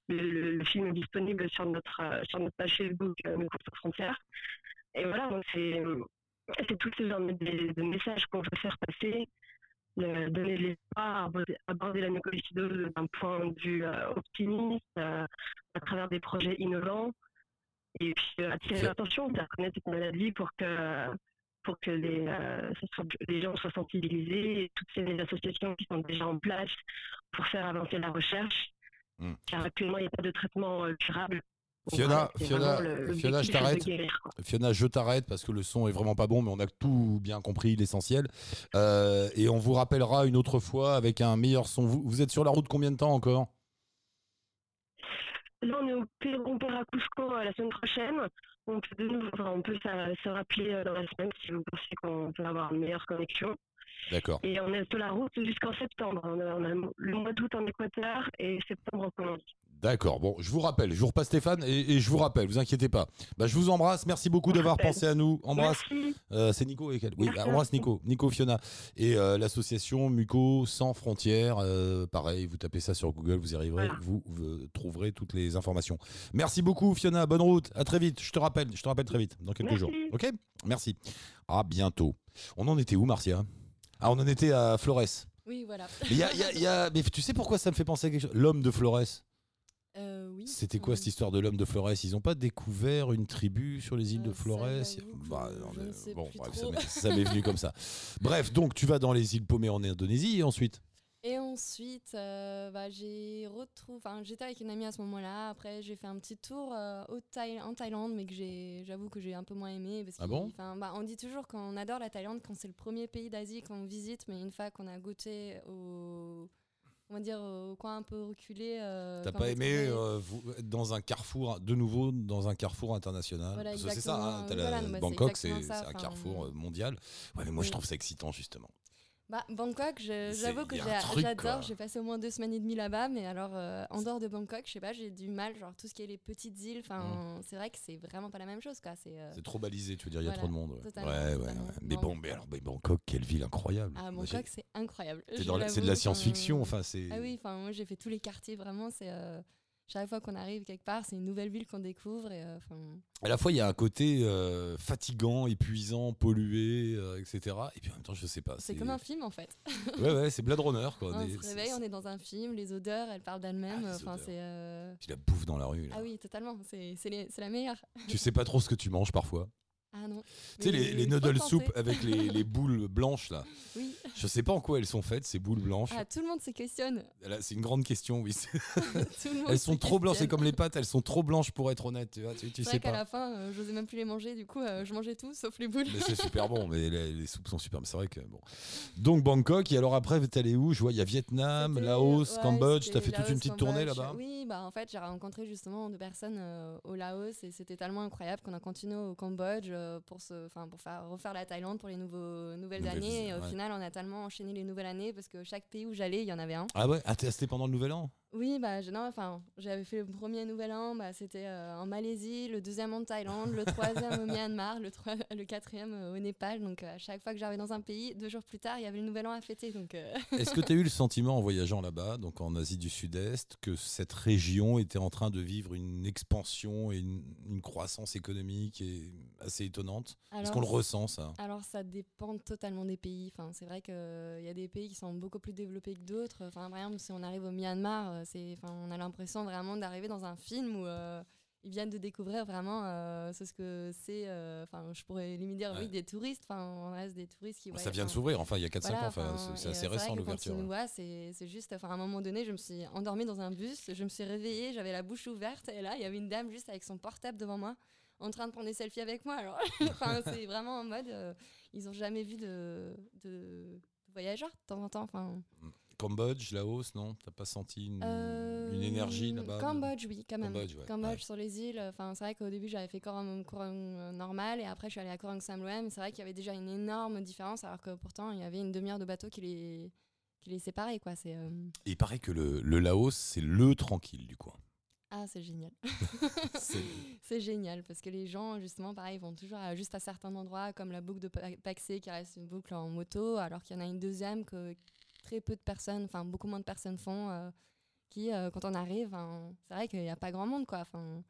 Le, film est disponible sur notre, euh, sur notre page Facebook, euh, Micro sans frontières. Et voilà, c'est c'est tout ce de messages qu'on veut faire passer, le- donner de l'espoir, aborder- la mucoviscidose d'un point de vue euh, optimiste, euh, à travers des projets innovants, et puis euh, attirer l'attention, faire connaître cette maladie pour que pour que les, euh, les gens soient sensibilisés, et toutes ces associations qui sont déjà en place pour faire avancer la recherche. Hmm. Car actuellement, il n'y a pas de traitement euh, curable. Fiona, voilà, Fiona, vraiment le- Fiona, je t'arrête. Fiona, je t'arrête parce que le son est vraiment pas bon, mais on a tout bien compris, l'essentiel. Euh, et on vous rappellera une autre fois avec un meilleur son. Vous, vous êtes sur la route combien de temps encore? Là, on est au Pérou, à Cusco euh, la semaine prochaine. On peut, de nouveau, enfin, on peut se, se rappeler euh, dans la semaine si vous pensez qu'on peut avoir une meilleure connexion. D'accord. Et on est sur la route jusqu'en septembre. On a, on a le mois d'août en Équateur et septembre en Colombie. D'accord. Bon, je vous rappelle. Je vous repasse Stéphane et, et je vous rappelle. Vous inquiétez pas. Bah, je vous embrasse. Merci beaucoup d'avoir pensé à nous. Embrasse. Euh, c'est Nico et quel Oui, bah, embrasse. Nico. Nico Fiona. Et euh, l'association Muco sans frontières. euh, pareil, vous tapez ça sur Google, vous y arriverez. Voilà. Vous, vous trouverez toutes les informations. Merci beaucoup, Fiona. Bonne route. À très vite. Je te rappelle. Je te rappelle très vite. Dans quelques Merci. jours. Ok? Merci. À bientôt. On en était où, Marcia? Ah, on en était à Flores. Oui, voilà. Mais, il y a- il y a- il y a- mais tu sais pourquoi ça me fait penser à quelque chose? L'homme de Flores. Euh, oui. C'était quoi euh, cette histoire de l'homme de Flores? Ils n'ont pas découvert une tribu sur les îles de Euh, Flores? Bah, Bon, bref, ça m'est- venu comme ça. Bref, donc tu vas dans les îles paumées en Indonésie et ensuite? Et ensuite, euh, bah, j'ai retrouvé. Enfin, j'étais avec une amie à ce moment-là. Après, j'ai fait un petit tour euh, au Thaï- en Thaïlande, mais que j'ai, j'avoue que j'ai un peu moins aimé. Parce Ah bon? bah, On dit toujours qu'on adore la Thaïlande quand c'est le premier pays d'Asie qu'on visite, mais une fois qu'on a goûté au. On va dire au coin un peu reculé. euh, T'as pas aimé euh, vous, être dans un carrefour, de nouveau dans un carrefour international? Voilà, Parce que C'est ça, hein, Voilà, la- bah, Bangkok, c'est un carrefour euh, euh, mondial. Ouais, mais moi je trouve ça excitant justement. Bah, Bangkok, j'avoue que j'adore. J'ai passé au moins deux semaines et demie là-bas, mais alors euh, en dehors de Bangkok, je sais pas, j'ai du mal. Genre tout ce qui est les petites îles, enfin, c'est vrai que c'est vraiment pas la même chose, quoi. C'est euh, trop balisé, tu veux dire, il y a Voilà, trop de monde. Ouais, totalement, ouais, ouais, totalement. ouais. Mais bon, mais alors, mais Bangkok, quelle ville incroyable. ah, Bangkok, c'est incroyable. C'est de la science-fiction, enfin, c'est. Ah oui, enfin, moi j'ai fait tous les quartiers, vraiment. C'est euh, chaque fois qu'on arrive quelque part, c'est une nouvelle ville qu'on découvre. Et, euh, À la fois, il y a un côté euh, fatigant, épuisant, pollué, euh, etc. Et puis en même temps, je sais pas. c'est comme un film en fait. Ouais, ouais, c'est Blade Runner, quoi. on se réveille, on est dans un film, les odeurs, elles parlent d'elles-mêmes. Ah, Enfin, c'est. Puis la bouffe dans la rue. là. Ah oui, totalement. C'est c'est les- c'est la meilleure. Tu sais pas trop ce que tu manges parfois. Ah non. Tu sais, les, les noodle soup avec les, les boules blanches, là. Oui. Je sais pas en quoi elles sont faites, ces boules blanches. Ah, tout le monde se questionne. C'est une grande question, oui. Tout le monde Elles sont trop blanches, c'est comme les pâtes, elles sont trop blanches pour être honnête. Tu, vois, tu, sais qu'à la fin, euh, j'osais même plus les manger, du coup, euh, je mangeais tout sauf les boules. Mais c'est super bon, mais les, les soupes sont super. Mais c'est vrai que bon. Donc Bangkok, et alors après, t'es allé où? Je vois, il y a Vietnam, Laos, ouais, Cambodge. T'as fait toute une petite tournée là-bas? Oui, bah en fait, j'ai rencontré justement deux personnes euh, au Laos et c'était tellement incroyable qu'on a continué au Cambodge euh, pour, se, enfin, pour faire, refaire la Thaïlande pour les nouveaux, nouvelles années. Et au ouais. final, on a tellement enchaîné les nouvelles années parce que chaque pays où j'allais, il y en avait un. Ah ouais? Ah, c'était pendant le Nouvel An? Oui, bah, je- non, enfin, j'avais fait le premier nouvel an, bah, c'était euh, en Malaisie, le deuxième en Thaïlande, le troisième au Myanmar, le, troi- le quatrième euh, au Népal. Donc euh, à chaque fois que j'arrivais dans un pays, deux jours plus tard, il y avait le nouvel an à fêter. Donc Est-ce que tu as eu le sentiment en voyageant là-bas, donc en Asie du Sud-Est, que cette région était en train de vivre une expansion et une, une croissance économique et assez étonnante? Est-ce qu'on le ressent ça? Alors ça dépend totalement des pays. Enfin, c'est vrai qu'il y a des pays qui sont beaucoup plus développés que d'autres. Enfin, par exemple, si on arrive au Myanmar, c'est, enfin, on a l'impression vraiment d'arriver dans un film où euh, ils viennent de découvrir vraiment euh, ce que c'est. euh, Enfin, je pourrais limite dire Ouais. oui des touristes. Enfin, on reste des touristes qui. Ça voyagent, vient de s'ouvrir, enfin il y a 4-5 voilà, ans, enfin, c'est- assez euh, récent l'ouverture. Ouais. c'est juste. Enfin, à un moment donné, je me suis endormie dans un bus, je me suis réveillée, j'avais la bouche ouverte, et là, il y avait une dame juste avec son portable devant moi, en train de prendre des selfies avec moi. Alors, enfin, c'est vraiment en mode, euh, ils ont jamais vu de, de, voyageurs de temps en temps. Enfin, Cambodge, Laos, non? T'as pas senti une, euh, une énergie là-bas de- Cambodge, oui, quand même. Cambodge, ouais, Cambodge ouais. sur les îles. Enfin, c'est vrai qu'au début, j'avais fait Korang, Korang, euh, normal et après, je suis allée à Korang Samloem. C'est vrai qu'il y avait déjà une énorme différence, alors que pourtant, il y avait une demi-heure de bateau qui les, qui les séparait. Quoi. C'est, euh, Et il paraît que le, le Laos, c'est le tranquille du coin. Ah, c'est génial. C'est- génial parce que les gens, justement, pareil, vont toujours à, juste à certains endroits, comme la boucle de Pa- Paxé qui reste une boucle en moto, alors qu'il y en a une deuxième que très peu de personnes, enfin beaucoup moins de personnes font, euh, qui, euh, quand on arrive, hein, c'est vrai qu'il n'y a pas grand monde, quoi. Enfin,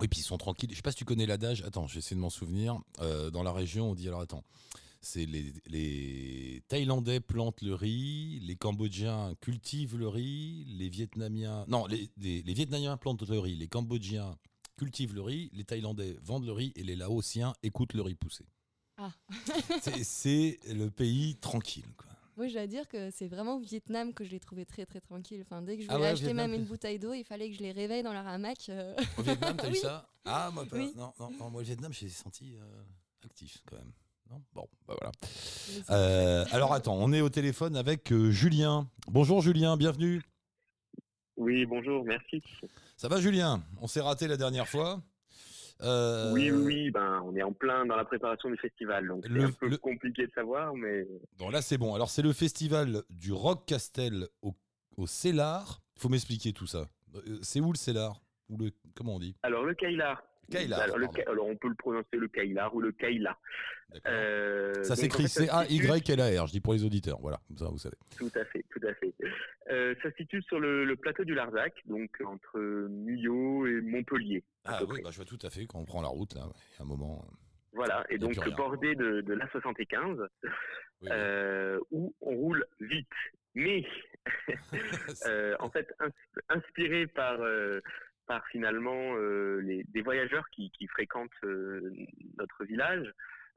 Oui, puis ils sont tranquilles. Je sais pas si tu connais l'adage. Attends, j'essaie de m'en souvenir. Euh, dans la région, on dit alors attends. C'est les, les Thaïlandais plantent le riz, les Cambodgiens cultivent le riz, les Vietnamiens. Non, les, les- les Vietnamiens plantent le riz, les Cambodgiens cultivent le riz, les Thaïlandais vendent le riz et les Laotiens écoutent le riz pousser. Ah. C'est- C'est le pays tranquille. Quoi. Moi, je dois dire que c'est vraiment au Vietnam que je l'ai trouvé très très tranquille. Enfin, dès que je Ah voulais ouais, au acheter Vietnam, même une bouteille d'eau, il fallait que je les réveille dans leur hamac. euh. Au Vietnam, t'as eu Oui. ça? Ah, moi, pas. Oui. Non, non, non, moi, le Vietnam, j'ai senti euh, actif quand même. Non? Bon, bah voilà. Euh, alors attends, on est au téléphone avec euh, Julien. Bonjour Julien, bienvenue. Oui, bonjour, merci. Ça va Julien? On s'est raté la dernière fois. Euh, Oui, oui, ben, on est en plein dans la préparation du festival, donc c'est un peu le- compliqué de savoir, mais Bon là c'est bon. Alors c'est le festival du Rock Castel au, au Cellar. Il faut m'expliquer tout ça. Euh, C'est où le Cellar Ou le comment on dit? Alors le Kailar. Kailar, Alors, le on peut le prononcer le Kailar ou le Kaila. Euh, Ça s'écrit en fait, C-A-Y-L-A-R, je dis pour les auditeurs. Voilà, comme ça vous savez. Tout à fait, tout à fait. Euh, ça se situe sur le, le plateau du Larzac, donc entre Millau et Montpellier. à Ah oui, bah, je vois tout à fait quand on prend la route là. ouais. Il y a un moment. euh, Voilà, et donc bordé de, de l'A75, oui, oui. euh, où on roule vite. Mais Euh, en fait, ins- inspiré par, euh, par finalement euh, les, des voyageurs qui, qui fréquentent euh, notre village,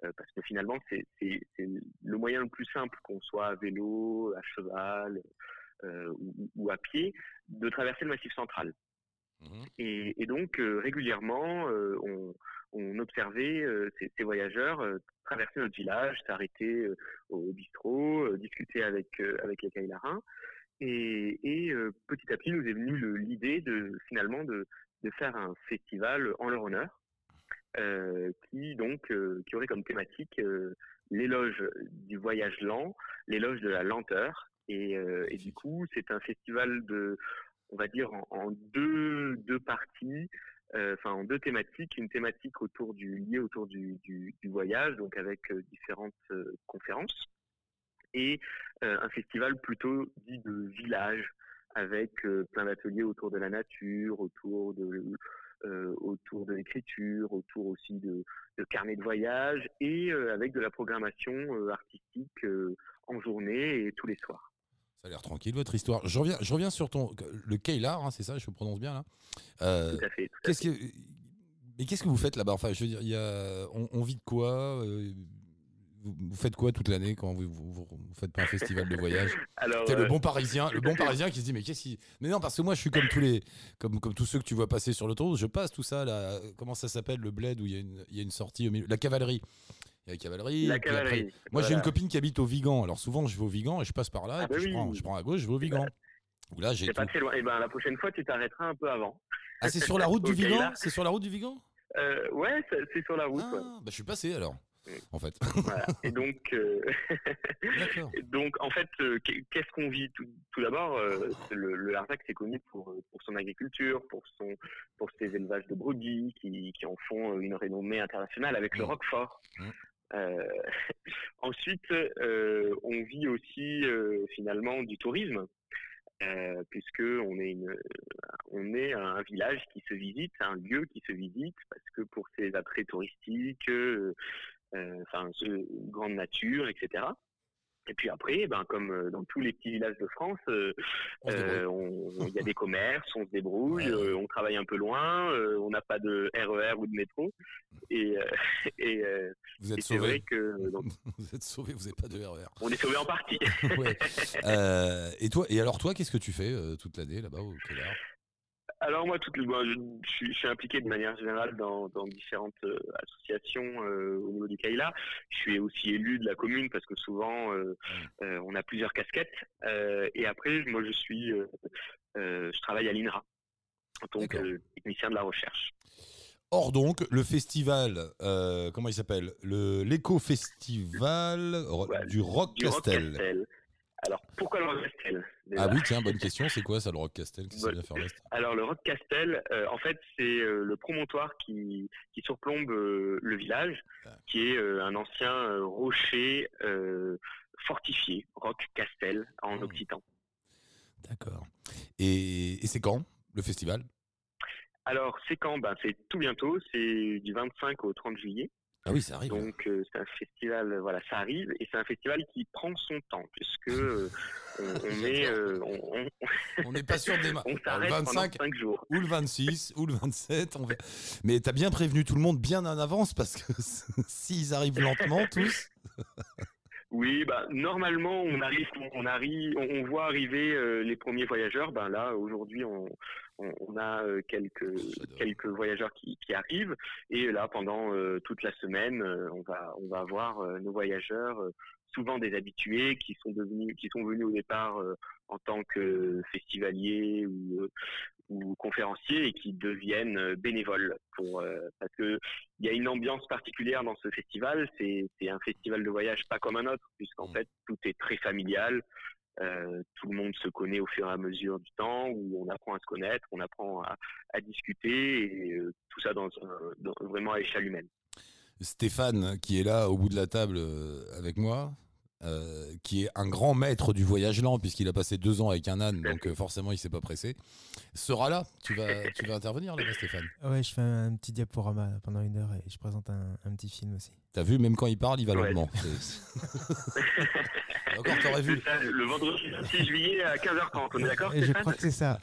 euh, parce que finalement, c'est le moyen le plus simple, qu'on soit à vélo, à cheval ou, ou à pied, de traverser le massif central. Mhm. Et, et donc, régulièrement, on, on observait euh, ces, ces voyageurs euh, traverser notre village, s'arrêter euh, au bistrot, discuter avec, avec les Kailarins. Et, et euh, petit à petit, nous est venue l'idée de finalement de, de faire un festival en leur honneur, qui donc qui aurait comme thématique l'éloge du voyage lent, l'éloge de la lenteur. Et, et du coup, c'est un festival de, on va dire, en, deux, deux parties, enfin en deux thématiques. Une thématique autour du lié autour du, du, du voyage, donc avec différentes conférences, et un festival plutôt dit de village, avec plein d'ateliers autour de la nature, autour de euh, autour de l'écriture, autour aussi de, de, carnets de voyage et euh, avec de la programmation euh, artistique en journée et tous les soirs. Ça a l'air tranquille votre histoire. Je reviens, je reviens sur ton le Kailar, hein, c'est ça, je prononce bien là. tout à fait. qu'est-ce que mais qu'est-ce que vous faites là-bas? Enfin, je veux dire, il y a, on, on, vit de quoi? Vous, faites quoi toute l'année quand vous, vous, faites pas un festival de voyage C'est le euh, bon parisien, le bon parisien qui se dit mais qu'est-ce qui Mais non parce que moi je suis comme tous les comme comme tous ceux que tu vois passer sur l'autoroute, je passe tout ça là comment ça s'appelle le bled où il y a une il y a une sortie au milieu la cavalerie. Il y a la cavalerie. La cavalerie. moi j'ai une copine qui habite au Vigan. Alors souvent je vais au Vigan et je passe par là et ah, puis bah je, prends, je prends à gauche, je vais au Vigan. Là, j'ai pas très loin. Et eh ben la prochaine fois tu t'arrêteras un peu avant. Ah c'est sur la route du Vigan C'est sur la route du Vigan euh, Ouais, c'est sur la route. Ah, bah, je suis passé alors en fait. Et donc, euh, donc, en fait, euh, qu'est-ce qu'on vit tout, d'abord euh, Le, le Larzac, c'est connu pour, pour son agriculture, pour son, pour ses élevages de brebis qui, qui en font une renommée internationale avec le mmh. Roquefort. Mmh. ensuite, on vit aussi finalement du tourisme. puisque on est une, on est un village qui se visite, un lieu qui se visite, parce que pour ses attraits touristiques, enfin, grande nature, etc. Et puis après, ben, comme euh, dans tous les petits villages de France, euh, il y a des commerces, on se débrouille, on travaille un peu loin, on n'a pas de RER e ou de métro. Et, et, vous êtes vrai que vous êtes sauvé, vous n'avez pas de RER. E on est sauvé en partie. et toi, et alors toi, qu'est-ce que tu fais toute l'année là-bas au Québec alors moi, toute, je, suis, impliqué de manière générale dans, différentes euh, associations euh, au niveau du CAILA. Je suis aussi élu de la commune parce que souvent euh, on a plusieurs casquettes. et après, moi, je suis, je travaille à l'INRA en tant que technicien de la recherche. Or donc, le festival, comment il s'appelle? Le l'éco-festival du Rock Castel. Alors, pourquoi le Rock Castel Ah oui, tiens, bonne question. C'est quoi ça, le Rock Castel? Alors, le Rock Castel, euh, en fait, c'est euh, le promontoire qui, qui surplombe euh, le village, ah. qui est un ancien rocher fortifié, Rock Castel en hmm. occitan. D'accord. Et, et c'est quand, le festival? Alors, c'est quand? Ben, C'est tout bientôt, c'est du 25 au 30 juillet. Ah oui, ça arrive. Donc euh, c'est un festival, voilà, ça arrive et c'est un festival qui prend son temps puisque euh, on, est, euh, on n'est pas sûr des on s'arrête le 25 jours. ou le 26 ou le 27. On Mais t'as bien prévenu tout le monde bien en avance parce que s'ils arrivent lentement tous. Oui, bah normalement on arrive, on arrive, on, voit arriver les premiers voyageurs. Ben là aujourd'hui on, on, a euh, quelques quelques voyageurs qui, qui, arrivent. Et là pendant euh, toute la semaine euh, on va on va avoir nos voyageurs souvent des habitués qui sont devenus qui sont venus au départ en tant que festivaliers ou ou conférenciers et qui deviennent bénévoles pour parce que il y a une ambiance particulière dans ce festival. C'est c'est un festival de voyage pas comme un autre puisqu'en mmh. fait tout est très familial euh, tout le monde se connaît au fur et à mesure du temps, où on apprend à se connaître, on apprend à, discuter, et euh, tout ça dans, vraiment à l'échelle humaine. Stéphane, qui est là au bout de la table euh, avec moi, qui est un grand maître du voyage lent, puisqu'il a passé deux ans avec un âne, donc forcément il s'est pas pressé, sera là. Tu vas, tu vas intervenir là, Stéphane? Ouais, je fais un petit diaporama pendant une heure et je présente un, petit film aussi. T'as vu, même quand il parle, il va lentement. Encore, t'aurais vu. le vendredi 6 juillet à 15h30, on est d'accord Je crois que c'est ça.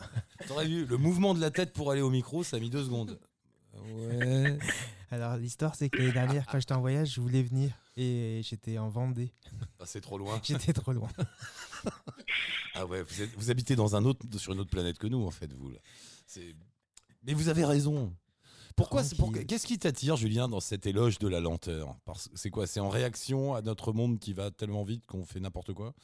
T'aurais vu, le mouvement de la tête pour aller au micro, ça a mis deux secondes. Ouais. Alors, l'histoire, c'est que l'année dernière, quand j'étais en voyage, je voulais venir et j'étais en Vendée. Ah, c'est trop loin. J'étais trop loin. ah ouais, vous, vous, habitez dans un autre, sur une autre planète que nous, en fait, vous. Là. Mais vous avez raison. Pourquoi Qu'est-ce qui t'attire, Julien, dans cet éloge de la lenteur? C'est quoi? C'est en réaction à notre monde qui va tellement vite qu'on fait n'importe quoi?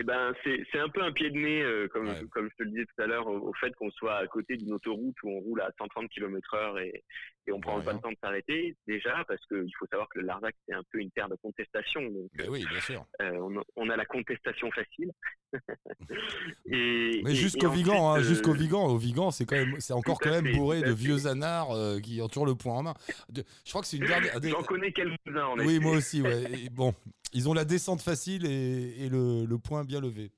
Eh ben, c'est un peu un pied de nez, euh, comme, Ouais. comme je te le disais tout à l'heure, au, au fait qu'on soit à côté d'une autoroute où on roule à 130 km/h et, et on prend Ouais. pas le temps de s'arrêter. Déjà, parce qu'il faut savoir que le Larzac, c'est un peu une terre de contestation. Donc, Ben oui, bien sûr. euh, on a la contestation facile. et, Mais jusqu'au Vigan, hein, ensuite, jusqu'au euh, Vigan, au Vigan, c'est quand même, c'est encore quand même fait, bourré de vieux anards euh, qui ont toujours le poing en main. Je crois que c'est une dernière. J'en connais quelques-uns, en Oui, moi aussi, ouais. Et bon, ils ont la descente facile et, et le, le point bien levé.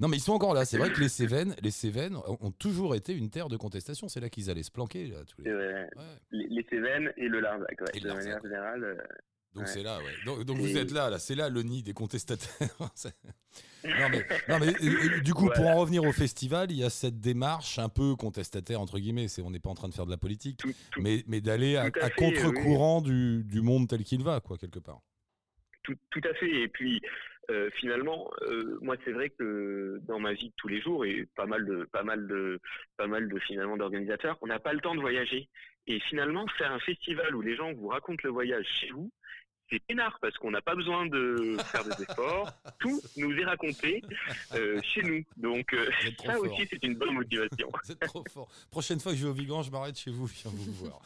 Non, mais ils sont encore là. C'est vrai que les Cévennes, les Cévennes ont toujours été une terre de contestation. C'est là qu'ils allaient se planquer, là, tous les. Ouais. les, les Cévennes et le Larzac, ouais, Et de Larzac, manière générale. euh, Donc Ouais. c'est là, ouais. Donc, donc Et- vous êtes là, là. C'est là le nid des contestataires. Non mais, non, mais du coup, pour en revenir au festival, il y a cette démarche un peu contestataire entre guillemets. C'est on n'est pas en train de faire de la politique, tout, tout, mais, mais d'aller à, contre-courant du, du monde tel qu'il va, quoi, quelque part. tout, tout à fait. Et puis, euh, finalement, euh, moi, c'est vrai que dans ma vie de tous les jours, et pas mal de, pas mal de, pas mal de finalement d'organisateurs, on n'a pas le temps de voyager. Et finalement, faire un festival où les gens vous racontent le voyage chez vous, c'est peinard parce qu'on n'a pas besoin de faire des efforts. Tout nous est raconté euh, chez nous. Donc, euh, ça fort. aussi, c'est une bonne motivation. Vous êtes trop fort. Prochaine fois que je vais au Vigan, je m'arrête chez vous, je viens vous voir.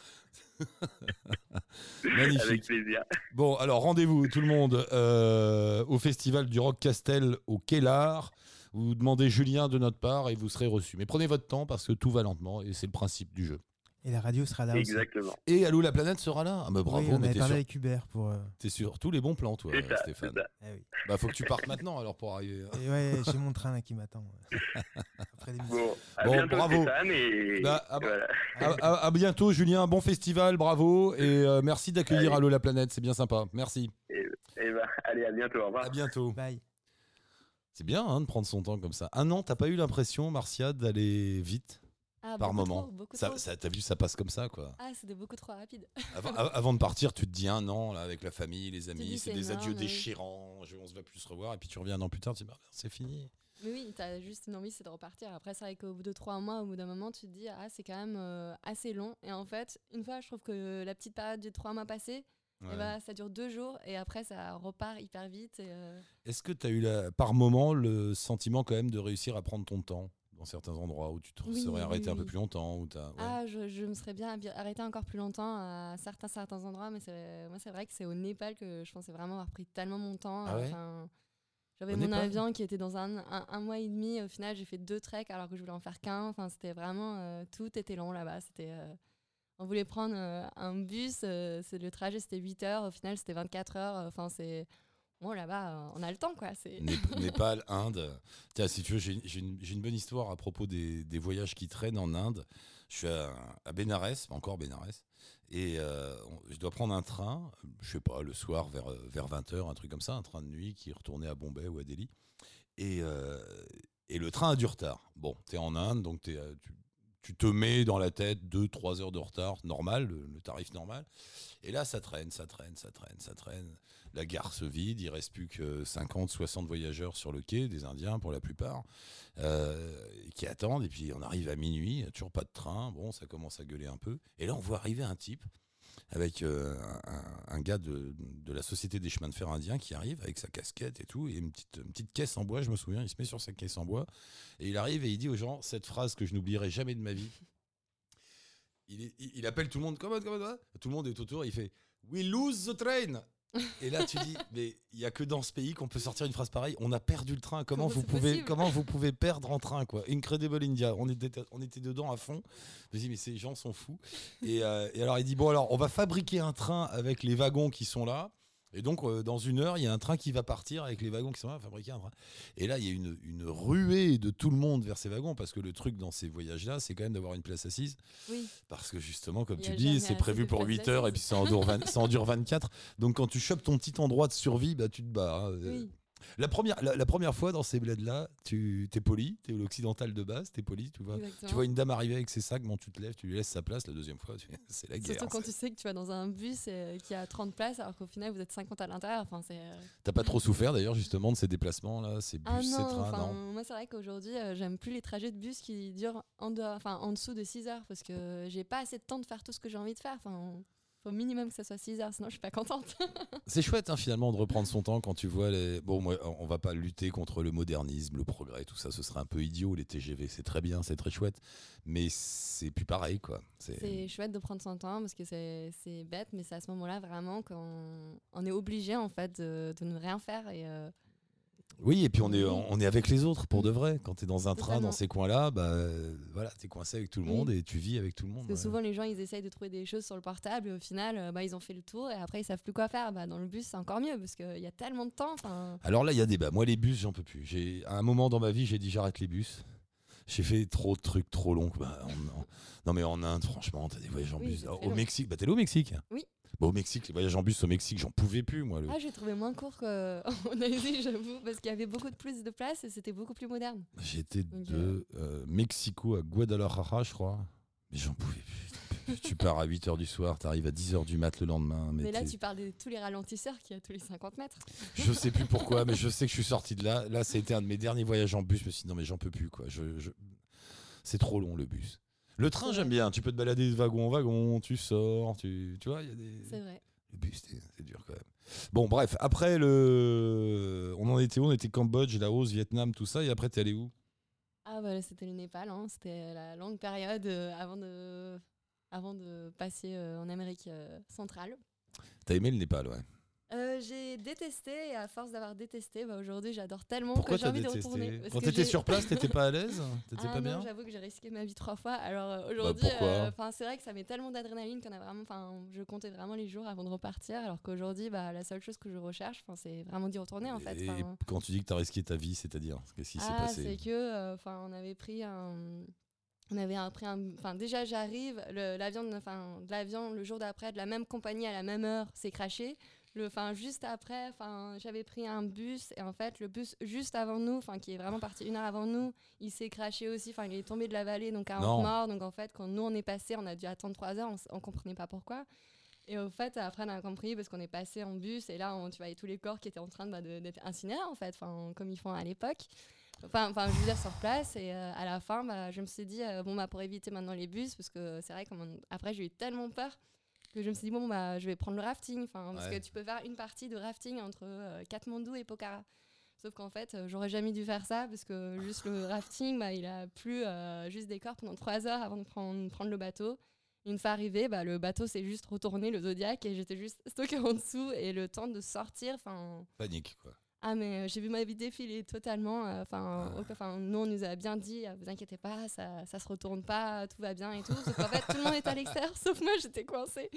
Magnifique. Avec plaisir. Bon, alors rendez-vous tout le monde euh, au festival du Rock Castel au Kellar. Vous demandez Julien de notre part et vous serez reçu. Mais prenez votre temps parce que tout va lentement et c'est le principe du jeu. Et la radio sera là aussi. Exactement. Et Allô la planète sera là. Ah, bah, bravo, oui, on mais avait parlé sur, avec Hubert pour. euh, t'es sur tous les bons plans, toi, ça, Stéphane. ça. eh oui. Bah, faut que tu partes maintenant alors pour arriver. Et ouais, j'ai mon train là qui m'attend. Après. Bon, à Bon, bientôt, bravo. Stéphane, et Bah, ah voilà. À, à- à bientôt, Julien. Bon festival, bravo. Et euh, merci d'accueillir. Allô la planète. C'est bien sympa. Merci. Et bah, allez, à bientôt. Au revoir. À bientôt. Bye. C'est bien hein, de prendre son temps comme ça. Un an, t'as pas eu l'impression, Marcia, d'aller vite? Ah, par moment trop, ça, T'as vu, ça passe comme ça, quoi. Ah, c'était beaucoup trop rapide. Avant, de partir, tu te dis un an là, avec la famille, les amis, c'est des adieux énorme, déchirants, je- on se va plus se revoir, et puis tu reviens un an plus tard, tu dis, bah, c'est fini. Mais oui, t'as juste une envie, c'est de repartir. Après, c'est vrai qu'au bout de trois mois, au bout d'un moment, tu te dis, ah, c'est quand même euh, assez long. Et en fait, une fois, je trouve que la petite période de trois mois passée, Ouais. eh ben, ça dure deux jours et après, ça repart hyper vite. euh, Est-ce que tu as eu la, par moment le sentiment quand même de réussir à prendre ton temps? Dans certains endroits où tu te Oui, serais arrêté oui, un peu oui. plus longtemps où ouais. Ah, je, je me serais bien arrêtée encore plus longtemps à certains, certains endroits, mais c'est- moi, c'est vrai que c'est au Népal que je pensais vraiment avoir pris tellement mon temps. Ah ouais Enfin, J'avais mon Népal avion qui était dans un, un, un mois et demi. Au final, j'ai fait deux treks alors que je voulais en faire qu'un. Enfin, c'était vraiment. euh, tout était long là-bas. C'était. euh, on voulait prendre euh, un bus. le trajet, c'était 8 heures. Au final, c'était 24 heures. Enfin, c'est. Bon, là-bas, euh, on a le temps, quoi. C'est. Népal, Inde. Tiens, si tu veux, j'ai j'ai une, j'ai une bonne histoire à propos des, des voyages qui traînent en Inde. Je suis à, à Bénarès, encore Bénarès, et euh, je dois prendre un train, je sais pas, le soir vers, euh, vers 20h, un truc comme ça, un train de nuit qui retournait à Bombay ou à Delhi. Et, euh, et le train a du retard. Bon, tu es en Inde, donc t'es, tu, tu te mets dans la tête 2-3 heures de retard, normal, le, le tarif normal. Et là, ça traîne, ça traîne, ça traîne, ça traîne. La gare se vide, il reste plus que 50, 60 voyageurs sur le quai, des Indiens pour la plupart, euh, qui attendent. Et puis on arrive à minuit, n'y a toujours pas de train. Bon, ça commence à gueuler un peu. Et là, on voit arriver un type avec euh, un, gars de, de la Société des chemins de fer indiens qui arrive avec sa casquette et tout, et une petite, petite caisse en bois, je me souviens, il se met sur sa caisse en bois, et il arrive et il dit aux gens cette phrase que je n'oublierai jamais de ma vie. Il, appelle tout le monde, comment, comment? Tout le monde est autour, il fait We lose the train et là, tu dis, mais il y a que dans ce pays qu'on peut sortir une phrase pareille. On a perdu le train. Comment Comment vous pouvez, comment vous pouvez perdre en train quoi? Incredible India. On était, on était dedans à fond. Je me dis, mais ces gens sont fous. Et, euh, et alors il dit, bon alors, on va fabriquer un train avec les wagons qui sont là. Et donc, euh, dans une heure, il y a un train qui va partir avec les wagons qui sont là, fabriquer un train. Et là, il y a une, une ruée de tout le monde vers ces wagons, parce que le truc dans ces voyages-là, c'est quand même d'avoir une place assise. Oui. Parce que justement, comme tu dis, c'est prévu pour places 8 heures et puis ça en, dure 20 ça en dure 24. Donc quand tu chopes ton petit endroit de survie, bah, tu te bats. hein. Oui. La, première, la, la première fois dans ces bleds-là, tu es poli, tu es l'occidental de base, tu es poli, tu vois. Exactement. Tu vois une dame arriver avec ses sacs, bon, tu te lèves, tu lui laisses sa place. La deuxième fois, c'est la guerre. Surtout quand tu sais que tu vas dans un bus euh, qui a 30 places alors qu'au final vous êtes 50 à l'intérieur. Enfin, c'est. euh, T'as pas trop souffert d'ailleurs justement de ces déplacements-là, ces bus, Ah ces non, trains, enfin, non? moi c'est vrai qu'aujourd'hui euh, j'aime plus les trajets de bus qui durent en, dehors- en dessous de 6 heures parce que j'ai pas assez de temps de faire tout ce que j'ai envie de faire. Enfin, faut minimum que ça soit 6 heures, sinon je suis pas contente. C'est chouette hein, finalement de reprendre son temps quand tu vois les. Bon, moi, on va pas lutter contre le modernisme, le progrès, tout ça. Ce serait un peu idiot. Les TGV, c'est très bien, c'est très chouette, mais c'est plus pareil, quoi. C'est chouette de prendre son temps parce que c'est bête, mais c'est à ce moment-là vraiment qu'on on est obligé en fait de, de ne rien faire et. Euh, oui, et puis on est, on est avec les autres pour de vrai. Quand tu es dans un train, dans ces coins-là, bah, voilà, tu es coincé avec tout le monde et tu vis avec tout le monde. Parce que souvent, les gens, ils essayent de trouver des choses sur le portable et au final, euh, bah, ils ont fait le tour et après, ils savent plus quoi faire. Bah, dans le bus, c'est encore mieux parce qu'il y a tellement de temps. Alors là, il y a débat. Moi, les bus, j'en peux plus. À un moment dans ma vie, j'ai dit j'arrête les bus. J'ai fait trop de trucs trop longs. Bah, non, mais en Inde, franchement, t'as des voyages en bus. Au Mexique, bah, t'es allé au Mexique Oui. Bah, au Mexique, les voyages en bus au Mexique, j'en pouvais plus, moi. Ah, j'ai trouvé moins court qu'en Asie, j'avoue, parce qu'il y avait beaucoup de plus de place et c'était beaucoup plus moderne. J'étais de euh, euh, Mexico à Guadalajara, je crois. Mais j'en pouvais plus. tu pars à 8h du soir, tu arrives à 10h du mat le lendemain. Mais, là, tu parles de tous les ralentisseurs qu'il y a tous les 50 mètres. Je sais plus pourquoi, mais je sais que je suis sorti de là. Là, ça a été un de mes derniers voyages en bus. Je me suis dit, non, mais j'en peux plus, quoi. Je, C'est trop long, le bus. Le train, j'aime bien. Tu peux te balader de wagon en wagon, tu sors, tu, tu vois, il y a des. C'est vrai. Le bus, c'est dur quand même. Bon, bref, après le. On en était où? On était Cambodge, Laos, Vietnam, tout ça. Et après, t'es allé où? Ah, bah, c'était le Népal. Hein. C'était la longue période euh, avant, de... avant de passer euh, en Amérique euh, centrale. T'as aimé le Népal, ouais euh, j'ai détesté et à force d'avoir détesté, bah aujourd'hui j'adore tellement que j'ai envie de retourner. Quand t'étais sur place, t'étais pas à l'aise T'étais ah pas bien J'avoue que j'ai risqué ma vie trois fois. Alors euh, aujourd'hui, bah, euh, c'est vrai que ça met tellement d'adrénaline qu'on a vraiment, enfin, je comptais vraiment les jours avant de repartir. Alors qu'aujourd'hui, bah, la seule chose que je recherche, c'est vraiment d'y retourner en fait. Et quand tu dis que t'as risqué ta vie, c'est-à-dire qu'est-ce qui s'est ah, passé C'est que, enfin, on avait pris un on avait pris un enfin déjà j'arrive l'avion enfin l'avion le jour d'après de la même compagnie à la même heure s'est craché le enfin juste après enfin j'avais pris un bus et en fait le bus juste avant nous enfin qui est vraiment parti une heure avant nous il s'est craché aussi enfin il est tombé de la vallée donc à un mort donc en fait quand nous on est passé on a dû attendre trois heures on, on comprenait pas pourquoi. Et au fait après on a compris parce qu'on est passé en bus et là on, tu voyais tous les corps qui étaient en train bah, d'être incinérés en fait enfin comme ils font à l'époque. Enfin, enfin, je veux dire sur place et euh, à la fin, bah, je me suis dit euh, bon bah pour éviter maintenant les bus parce que c'est vrai qu'après j'ai eu tellement peur que je me suis dit, bon, bah, je vais prendre le rafting. Parce que tu peux faire une partie de rafting entre euh, Katmandou et Pokhara. Sauf qu'en fait, euh, j'aurais jamais dû faire ça parce que juste le rafting, bah, il a plu euh, juste des corps pendant trois heures avant de prendre, prendre le bateau. Une fois arrivé, bah, le bateau s'est juste retourné, le Zodiac, et j'étais juste stocké en dessous. Et le temps de sortir, enfin. Panique, quoi. Ah mais euh, j'ai vu ma vie défiler totalement. Euh, enfin, enfin, nous on nous a bien dit, euh, vous inquiétez pas, ça, ça se retourne pas, tout va bien et tout. en fait, tout le monde est à l'extérieur, sauf moi, j'étais coincée.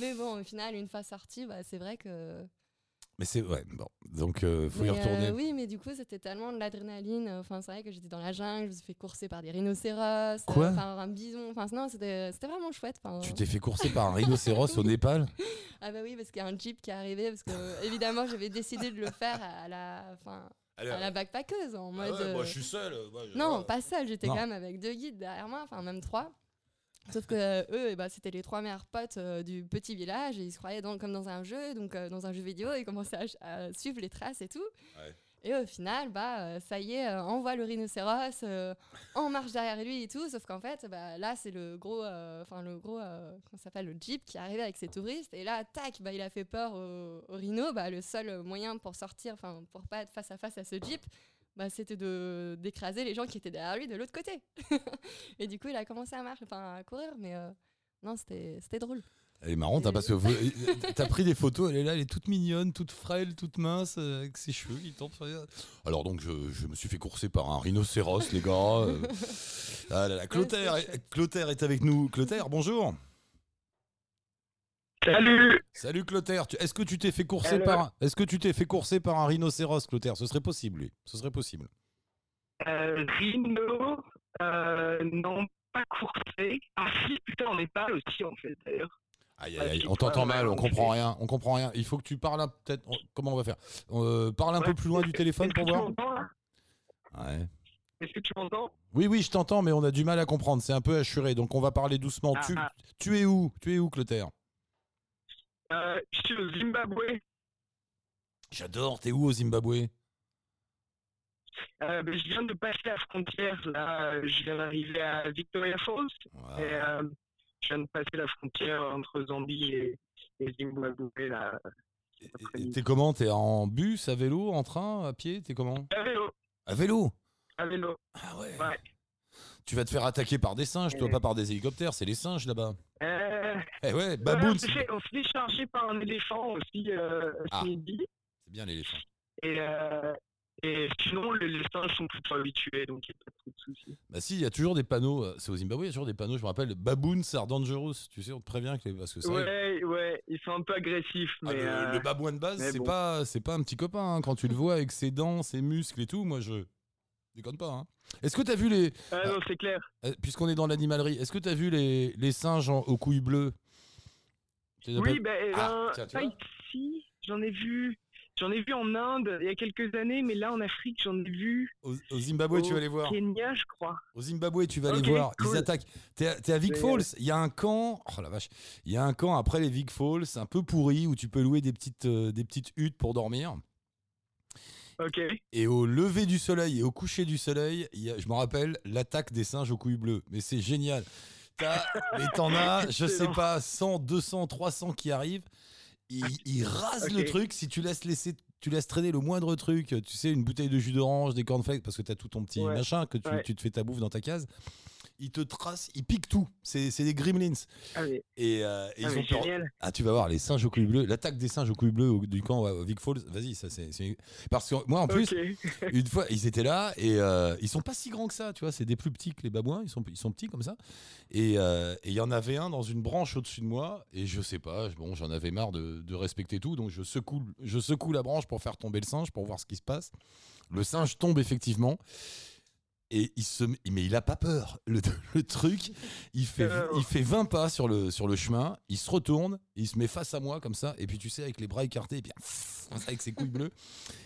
Mais bon, au final, une fois sortie, bah, c'est vrai que mais c'est ouais, bon. Donc euh, faut y retourner. oui, mais du coup, c'était tellement de l'adrénaline. Enfin, c'est vrai que j'étais dans la jungle, je me suis fait courser par des rhinocéros, Quoi par un bison. Enfin, non, c'était vraiment chouette. Tu t'es fait courser par un rhinocéros au Népal Ah bah oui, parce qu'il y a un jeep qui est arrivé parce que évidemment, j'avais décidé de le faire à la enfin à la backpackeuse en ah mode ouais, moi je suis seul. non, pas seul, j'étais quand même avec deux guides derrière moi, enfin même trois. Sauf que eux, eh ben, c'était les trois meilleurs potes euh, du petit village et ils se croyaient dans, comme dans un jeu, donc euh, dans un jeu vidéo, ils commençaient à, suivre les traces et tout. Et au final, bah, euh, ça y est, on voit le rhinocéros, on marche derrière lui et tout. Sauf qu'en fait, bah, là, c'est le gros, enfin le gros, comment s'appelle, le jeep qui est arrivé avec ses touristes. Et là, tac, bah, il a fait peur au, au rhino. Bah, le seul moyen pour sortir, enfin pour pas être face à face à ce jeep, bah, c'était de d'écraser les gens qui étaient derrière lui de l'autre côté. et du coup, il a commencé à marcher, enfin à courir, mais euh, non, c'était drôle. Elle est marrante, hein, parce que tu as pris des photos, elle est là, elle est toute mignonne, toute frêle, toute mince, euh, avec ses cheveux qui tombent sur Alors donc, je, je, me suis fait courser par un rhinocéros, les gars. Euh. Ah là là, Clotaire, Clotaire est avec nous. Clotaire, bonjour. Salut Salut Clotaire, est-ce que tu t'es fait courser par est-ce que tu t'es fait courser par un rhinocéros Clotaire? Ce serait possible lui. Ce serait possible. Euh, rhino euh, non pas coursé. Ah si putain on est pas aussi en fait d'ailleurs. Aïe, aïe, aïe. on t'entend mal, on comprend rien, on comprend rien. Il faut que tu parles peut-être. Comment on va faire? Euh, Parle un peu plus loin du téléphone pour voir. Ouais. Est-ce que tu m'entends? Oui, oui, je t'entends, mais on a du mal à comprendre. C'est un peu assuré, donc on va parler doucement. Ah, tu, ah. tu es où? Tu es où, Clotaire? Euh, je suis au Zimbabwe. J'adore. T'es où au Zimbabwe? Euh, ben, Je viens de passer la frontière. Là, je viens d'arriver à Victoria Falls. Et, euh, je viens de passer la frontière entre Zambie et, et Zimbabwe là. T'es comment? T'es en bus, à vélo, en train, à pied? T'es comment? À vélo, À vélo? À vélo. Ah ouais. Ouais. Tu vas te faire attaquer par des singes, toi, Euh. pas par des hélicoptères, c'est les singes là-bas. Euh, Eh ouais, ouais, baboun, on c'est s'est fait, on s'est fait charger par un éléphant aussi euh, ce Ah. midi. c'est bien l'éléphant. Et, euh, et sinon, les, les singes sont plutôt habitués, donc il n'y a pas trop de soucis. Bah si, il y a toujours des panneaux, euh, c'est au Zimbabwe, il y a toujours des panneaux, je me rappelle, baboons are dangerous, tu sais, on te prévient que les- parce que Ouais, ouais, ils sont un peu agressifs, Ah, le, le babouin de base, c'est bon. pas, pas un petit copain. hein. Quand tu le vois avec ses dents, ses muscles et tout, moi je déconne pas. hein. Est-ce que t'as vu les, ah non, c'est clair. euh, puisqu'on est dans l'animalerie, est-ce que t'as vu les, les singes en- aux couilles bleues? Oui, ben, Ah, ben, tiens, pas ici. J'en ai vu. J'en ai vu en Inde il y a quelques années, mais là en Afrique, j'en ai vu au, au Zimbabwe, tu au vas les voir. Kenya, je crois. Au Zimbabwe, tu vas les voir. Ils attaquent. T'es à- à Vic. Falls. Il y a un camp. Oh la vache. Il y a un camp après les Vic Falls, un peu pourri où tu peux louer des petites, euh, des petites huttes pour dormir. Ok. Et au lever du soleil et au coucher du soleil, il y a- je me rappelle l'attaque des singes aux couilles bleues. Mais c'est génial. T'as- mais t'en as, je sais pas, 100, 200, 300 qui arrivent. Ils, ils rasent le truc. Si tu laisses laisser, tu laisses traîner le moindre truc, tu sais, une bouteille de jus d'orange, des cornflakes, parce que t'as tout ton petit Ouais. machin, que tu, Ouais. tu te fais ta bouffe dans ta case. Ils te tracent, ils piquent tout. C'est des gremlins. Ah, Et, euh, et ah, ils ont peur. Ah, tu vas voir, les singes aux couilles bleues, l'attaque des singes aux couilles bleues au- du camp Vic Falls, vas-y, ça c'est. Parce que moi en plus, une fois, ils étaient là et euh, ils sont pas si grands que ça, tu vois, c'est des plus petits que les babouins, ils sont, ils sont petits comme ça. Et euh, et il y en avait un dans une branche au-dessus de moi et je sais pas, bon, j'en avais marre de, de respecter tout, donc je secoue, je secoue la branche pour faire tomber le singe, pour voir ce qui se passe. Le singe tombe effectivement. Et il se, mais il a pas peur. Le, le truc, il fait, Euh. il fait 20 pas sur le, sur le chemin, il se retourne, il se met face à moi comme ça, et puis tu sais, avec les bras écartés, et puis avec ses couilles bleues.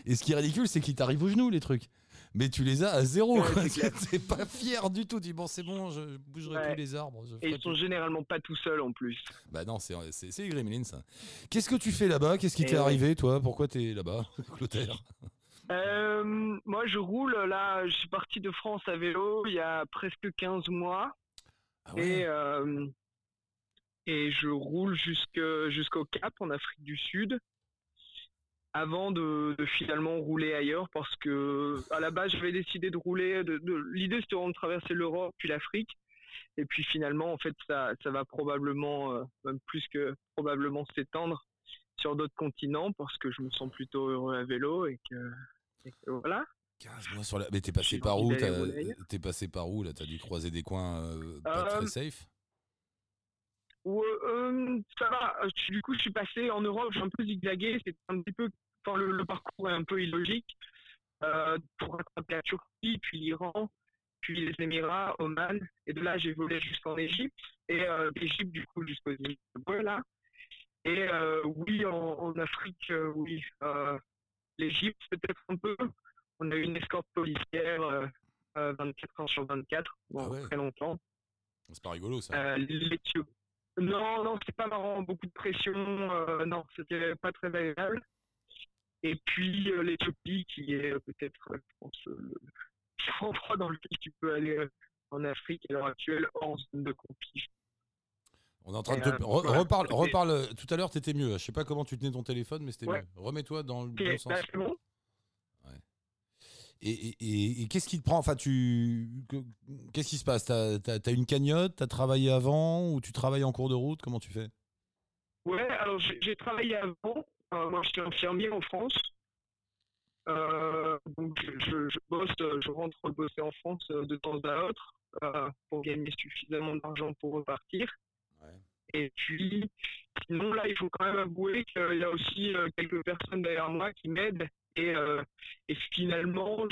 Et ce qui est ridicule, c'est qu'il t'arrive aux genoux, les trucs. Mais tu les as à zéro, Ouais. T'es pas fier du tout. Tu dis, bon, c'est bon, je bougerai Ouais. plus les arbres. je Et ils sont plus. généralement pas tout seuls en plus. Bah non, c'est c'est- les gremlins, ça. Qu'est-ce que tu fais là-bas? Qu'est-ce qui t'est ouais. arrivé, toi? Pourquoi t'es là-bas, Clotaire? Euh, moi, je roule là. Je suis parti de France à vélo il y a presque 15 mois. Ah Et, euh, et je roule jusqu'au Cap en Afrique du Sud avant de, de finalement rouler ailleurs parce que à la base j'avais décidé de rouler de, de- l'idée c'était de traverser l'Europe puis l'Afrique et puis finalement en fait ça, ça va probablement euh, même plus que probablement s'étendre sur d'autres continents parce que je me sens plutôt heureux à vélo et que voilà 15 mois sur la. Mais t'es passé par où? T'es passé par où là? T'as dû croiser des coins euh, pas Euh, très safe? Ouais, euh, ça va. Euh, Du coup, je suis passé en Europe, j'ai un peu zigzagué. C'est un petit peu, enfin, le, le parcours est un peu illogique. Euh, pour rattraper la Turquie, puis l'Iran, puis les Émirats, Oman, et de là, j'ai volé jusqu'en Égypte, et euh, d'Égypte, du coup, jusqu'au Zimbabwe, là. Et euh, oui, en, en Afrique, euh, oui. Euh, L'Égypte, peut-être un peu. On a eu une escorte policière euh, euh, 24 heures sur 24, bon, Ah ouais. très longtemps. C'est pas rigolo, ça. Euh, l'Éthiopie. Non, non, c'est pas marrant, beaucoup de pression, euh, non, c'était pas très agréable. Et puis euh, l'Éthiopie, qui est euh, peut-être, euh, je pense, euh, endroit dans lequel tu peux aller euh, en Afrique à l'heure actuelle, hors zone de conflit. On est en train de te. euh, re- reparle, reparle. euh, Tout à l'heure, t'étais mieux. Je sais pas comment tu tenais ton téléphone, mais c'était Ouais. mieux. Remets-toi dans le Ok, bon sens. Et, et- et- et qu'est-ce qui te prend? Enfin, tu. que- Qu'est-ce qui se passe? T'as as, une cagnotte? T'as travaillé avant? Ou tu travailles en cours de route? Comment tu fais? Ouais, alors j'ai travaillé avant. Euh, moi, j'étais infirmier en France. Euh, donc, je, bosse, je rentre bosser en France de temps à autre euh, pour gagner suffisamment d'argent pour repartir. Et puis, sinon, là, il faut quand même avouer qu'il y a aussi euh, quelques personnes derrière moi qui m'aident. Et, euh, et finalement,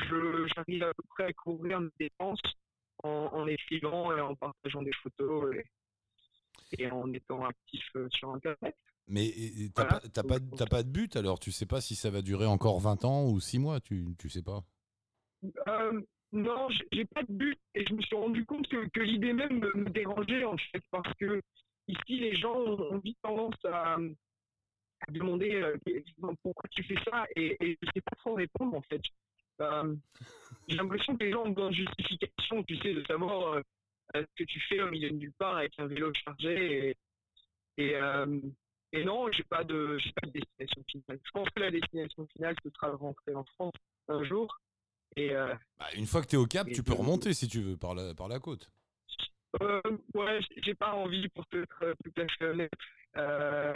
j'arrive à peu près à couvrir mes dépenses en, en écrivant et en partageant des photos et, et en étant actif euh, sur Internet. Mais t'as Voilà. pas, pas, pas de but alors? Tu sais pas si ça va durer encore 20 ans ou 6 mois Tu, tu sais pas? Euh, non, j'ai- j'ai pas de but et je me suis rendu compte que, que l'idée même me, me dérangeait en fait parce que ici les gens ont, vite tendance à, à demander euh, pourquoi tu fais ça et, et je sais pas trop répondre en fait. Euh, j'ai l'impression que les gens ont besoin de justification, tu sais, de savoir euh, ce que tu fais au milieu de nulle part avec un vélo chargé. Et, et, et non, j'ai pas de, pas de destination finale. Je pense que la destination finale, ce sera de rentrer en France un jour. Et, bah, une fois que tu es au Cap, tu peux remonter si tu veux par la, par la côte. Euh, ouais, j'ai pas envie pour être tout à fait honnête. Euh,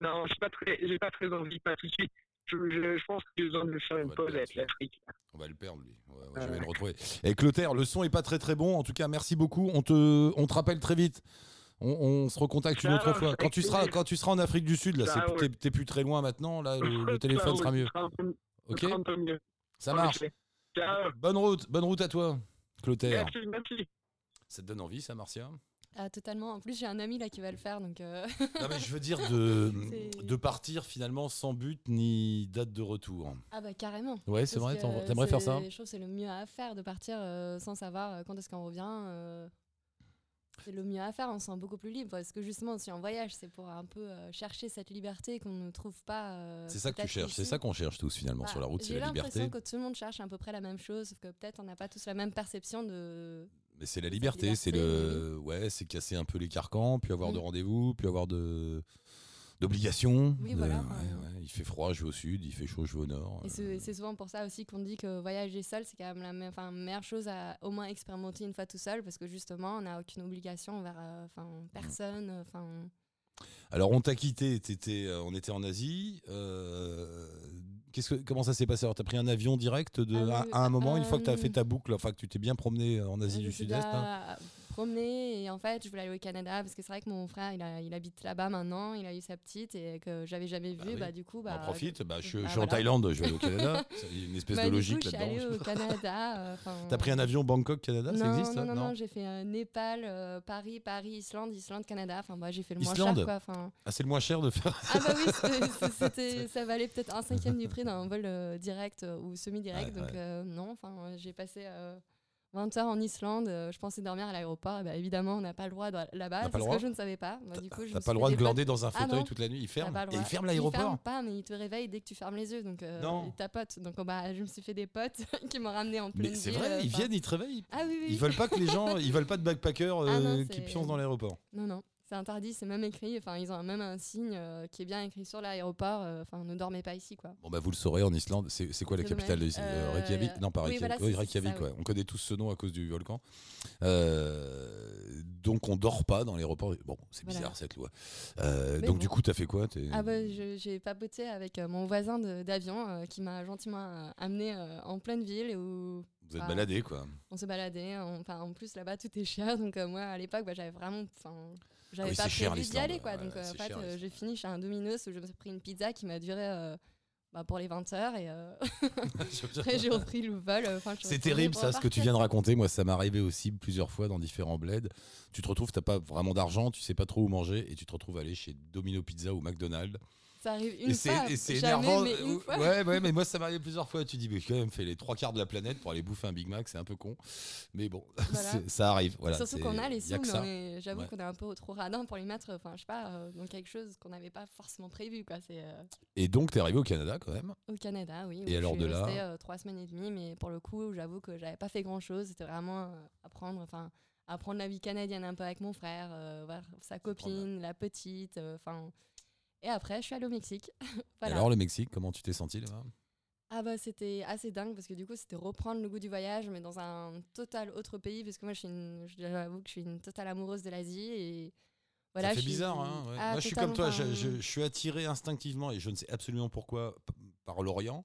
non, j'ai pas très, j'ai pas très envie, pas tout de suite. Je, je, pense que j'ai besoin de faire une pause avec l'Afrique. On va le perdre lui. Ouais, je vais le retrouver. Et Clotaire, le son est pas très très bon. En tout cas, merci beaucoup. On te, on te rappelle très vite. On, on se recontacte une autre fois. Quand tu seras, quand tu seras en Afrique du Sud, là, t'es plus très loin maintenant. Là, le, téléphone sera mieux. Ok? Ça marche. Bonne route, bonne route à toi, Clotaire. Merci, merci. Ça te donne envie, ça, Marcia? Ah, totalement. En plus, j'ai un ami là qui va le faire, donc. Euh, non, mais je veux dire de, de partir finalement sans but ni date de retour. Ah bah carrément. Ouais, c'est vrai. T'aimerais faire ça? Je trouve c'est le mieux à faire de partir euh, sans savoir euh, quand est-ce qu'on revient. c'est le mieux à faire. On se sent beaucoup plus libre parce que justement, si on voyage, c'est pour un peu chercher cette liberté qu'on ne trouve pas. c'est ça que tu cherches. C'est ça qu'on cherche tous finalement bah, sur la route, c'est la liberté. J'ai l'impression que tout le monde cherche à peu près la même chose, sauf que peut-être on n'a pas tous la même perception de mais c'est la liberté, c'est le, ouais, c'est casser un peu les carcans, puis avoir de mm. rendez-vous, puis avoir de d'obligations. Oui, voilà, Il fait froid, je vais au sud, il fait chaud, je vais au nord. Et euh. c'est souvent pour ça aussi qu'on dit que voyager seul, c'est quand même la meilleure, chose à au moins expérimenter une fois tout seul, parce que justement, on n'a aucune obligation envers euh, enfin, mm. personne. Enfin. Alors, on t'a quitté, étais, euh, on était en Asie comment ça s'est passé? Alors, tu as pris un avion direct de, ah à, un moment, une fois que tu as fait ta boucle, enfin que tu t'es bien promené en Asie du Sud-Est hein promener et en fait je voulais aller au Canada parce que c'est vrai que mon frère il, a, il habite là-bas maintenant il a eu sa petite et que j'avais jamais vu bah, bah du coup bah on profite bah, je, bah, suis en Thaïlande je vais aller au Canada. C'est une espèce bah, de logique là-dedans je suis allée au Canada euh, t'as pris un avion Bangkok Canada non, ça existe non non non, j'ai fait euh, Népal euh, Paris Paris Islande Islande Canada. Enfin bah, j'ai fait le moins cher quoi ah c'est le moins cher de faire ah bah oui c'était ça valait peut-être un cinquième du prix d'un vol direct ou semi direct donc non enfin j'ai passé 20 heures en Islande, euh, je pensais dormir à l'aéroport. Bah, évidemment, on n'a pas le droit là-bas. C'est ce que je ne savais pas. Bah, du coup, pas le droit de glander dans un ah fauteuil toute la nuit. Il ferme. Et il ferme l'aéroport. Il ferme pas, mais il te réveille dès que tu fermes les yeux. Donc, euh, il tapote. Donc, bah, je me suis fait des potes qui m'ont ramené en pleine Mais c'est vrai, ils viennent, ils te réveillent. Ah oui, oui. Ils veulent pas que les gens, ils veulent pas de backpackers ah euh, qui pioncent dans l'aéroport. Non, non c'est interdit, c'est même écrit. Enfin, ils ont même un signe euh, qui est bien écrit sur l'aéroport. Euh, enfin, ne dormez pas ici, quoi. Bon bah vous le saurez en Islande. C'est quoi la capitale de euh, Reykjavik? Non, pas Reykjavik. Reykjavik. On connaît tous ce nom à cause du volcan. donc on dort pas dans l'aéroport. Bon, c'est bizarre cette loi. donc du coup, t'as fait quoi? Ah bah j'ai papoté avec mon voisin d'avion qui m'a gentiment amené en pleine ville où vous êtes baladé quoi. On s'est baladé. Enfin, en plus là-bas tout est cher. Donc moi à l'époque, bah, j'avais vraiment. J'avais ah pas prévu d'y aller, quoi. Donc, euh, en fait, euh, j'ai fini chez un Domino's où je me suis pris une pizza qui m'a duré euh, bah, pour les 20 heures et après j'ai repris le vol. c'est terrible ça, ce que tu viens de raconter. Moi, ça m'est arrivé aussi plusieurs fois dans différents bleds. Tu te retrouves, t'as pas vraiment d'argent, tu sais pas trop où manger et tu te retrouves aller chez Domino Pizza ou McDonald's ça arrive une fois. Et c'est énervant. Mais Ouais, ouais, mais moi ça m'arrive plusieurs fois. Tu dis, mais j'ai quand même fait les trois quarts de la planète pour aller bouffer un Big Mac, c'est un peu con. Mais bon, ça arrive. Voilà, Surtout qu'on a les sous, mais j'avoue qu'on est un peu trop radin pour les mettre, enfin, je sais pas, euh, dans quelque chose qu'on n'avait pas forcément prévu. Quoi. Euh, et donc, tu es arrivé au Canada quand même Au Canada, oui. Et alors de là euh, trois semaines et demie, mais pour le coup, j'avoue que j'avais pas fait grand chose. C'était vraiment apprendre, enfin apprendre la vie canadienne un peu avec mon frère, voir sa copine, la petite, enfin et après, je suis allée au Mexique. alors, le Mexique, comment tu t'es senti là-bas? Ah bah c'était assez dingue parce que du coup c'était reprendre le goût du voyage mais dans un total autre pays parce que moi je suis une, j'avoue que je suis une totale amoureuse de l'Asie et voilà. Ça fait bizarre hein. Ah, moi je suis comme toi, je, suis attiré instinctivement et je ne sais absolument pourquoi par l'Orient.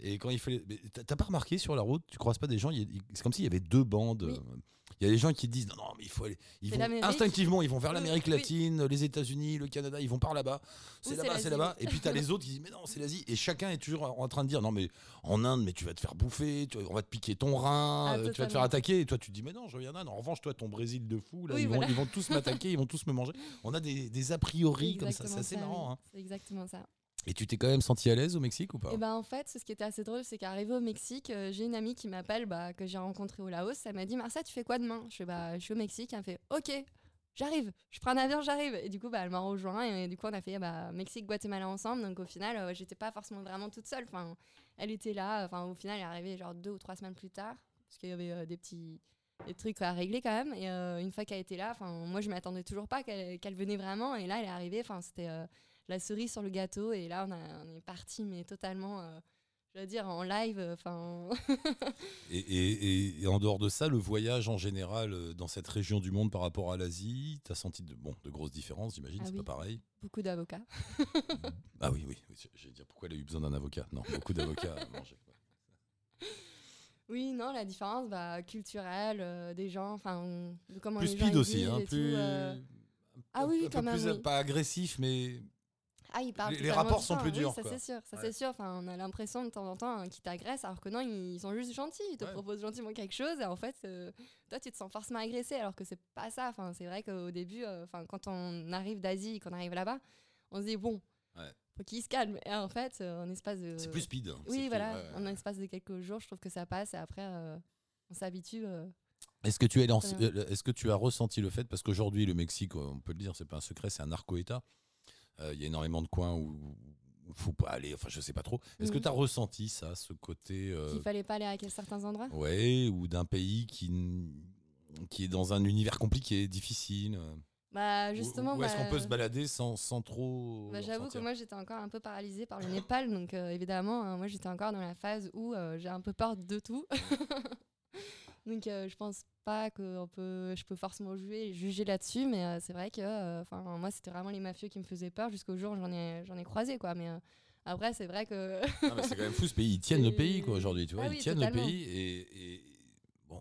Et quand il fallait, t'as pas remarqué sur la route, tu croises pas des gens, c'est comme s'il y avait deux bandes. Il y a des gens qui disent non, non, mais il faut aller. Ils vont, instinctivement, ils vont vers l'Amérique latine, les États-Unis, le Canada, ils vont par là-bas. C'est là-bas, c'est là-bas. Et puis tu as les autres qui disent mais non, c'est l'Asie. Et chacun est toujours en train de dire non, mais en Inde, mais tu vas te faire bouffer, on va te piquer ton rein, ah, euh, tu vas te faire attaquer. Et toi, tu te dis mais non, je viens d'Inde. En revanche, toi, ton Brésil de fou, là, ils, vont, ils, vont, tous m'attaquer, ils vont tous me manger. On a des, des a priori comme ça, c'est assez marrant. Hein. C'est exactement ça. Et tu t'es quand même senti à l'aise au Mexique ou pas? Et eh ben en fait, ce qui était assez drôle, c'est qu'arrivé au Mexique, euh, j'ai une amie qui m'appelle, bah, que j'ai rencontrée au Laos. Elle m'a dit Marcia, tu fais quoi demain? Bah, je suis au Mexique. Elle fait Ok, j'arrive. Je prends un avion, j'arrive. Et du coup, bah, elle m'a rejoint et, du coup, on a fait Mexique, Guatemala ensemble. Donc au final, euh, j'étais pas forcément vraiment toute seule. Enfin, elle était là. Enfin, au final, elle est arrivée genre deux ou trois semaines plus tard parce qu'il y avait euh, des petits des trucs à régler quand même. Et une fois qu'elle était là, moi je m'attendais toujours pas qu'elle venait vraiment. Et là, elle est arrivée. Enfin, c'était la cerise sur le gâteau. Et là, on, a, on est parti, mais totalement je veux dire, en live, enfin. et, en dehors de ça, le voyage en général dans cette région du monde par rapport à l'Asie, tu as senti de, bon, de grosses différences, j'imagine, ah c'est pas pareil. Beaucoup d'avocats. ah oui, oui, oui j'allais dire pourquoi elle a eu besoin d'un avocat? Non, beaucoup d'avocats à manger. Oui, non, la différence bah, culturelle euh, des gens, enfin, comment plus speed aussi, hein, plus. Euh. Ah oui, quand même. Pas agressif, mais. Ah, il parle les, rapports sont plus durs. ça c'est sûr, ça c'est sûr. Enfin, on a l'impression de temps en temps hein, qu'ils t'agressent, alors que non, ils sont juste gentils. Ils te proposent gentiment quelque chose, et en fait, euh, toi, tu te sens forcément agressé, alors que c'est pas ça. Enfin, c'est vrai qu'au début, enfin, quand on arrive d'Asie, qu'on arrive là-bas, on se dit bon, faut qu'il se calme. Et en fait, euh, en espace de. C'est plus speed. Hein. Oui, voilà. En espace de quelques jours, je trouve que ça passe et après, euh, on s'habitue. Euh, est-ce que, tu es est-ce que tu as ressenti le fait, parce qu'aujourd'hui, le Mexique, on peut le dire, c'est pas un secret, c'est un narco-État. Il y a énormément de coins où il faut pas aller, enfin je sais pas trop. Est-ce que mm. tu as ressenti ça, ce côté. Qu'il fallait pas aller à certains endroits? Ouais, ou d'un pays qui, qui est dans un univers compliqué, difficile bah justement. Où, est-ce qu'on peut se bah, balader sans, sans trop. Bah, j'avoue que moi j'étais encore un peu paralysée par le Népal, donc euh, évidemment, hein, moi j'étais encore dans la phase où euh, j'ai un peu peur de tout. donc euh, je pense pas que peut, je peux forcément jouer, juger là-dessus, mais c'est vrai que enfin moi c'était vraiment les mafieux qui me faisaient peur jusqu'au jour où j'en ai, j'en ai croisé quoi. Mais après c'est vrai que. c'est quand même fou ce pays, ils tiennent le pays quoi aujourd'hui, tu vois, ah ils tiennent le pays et Bon,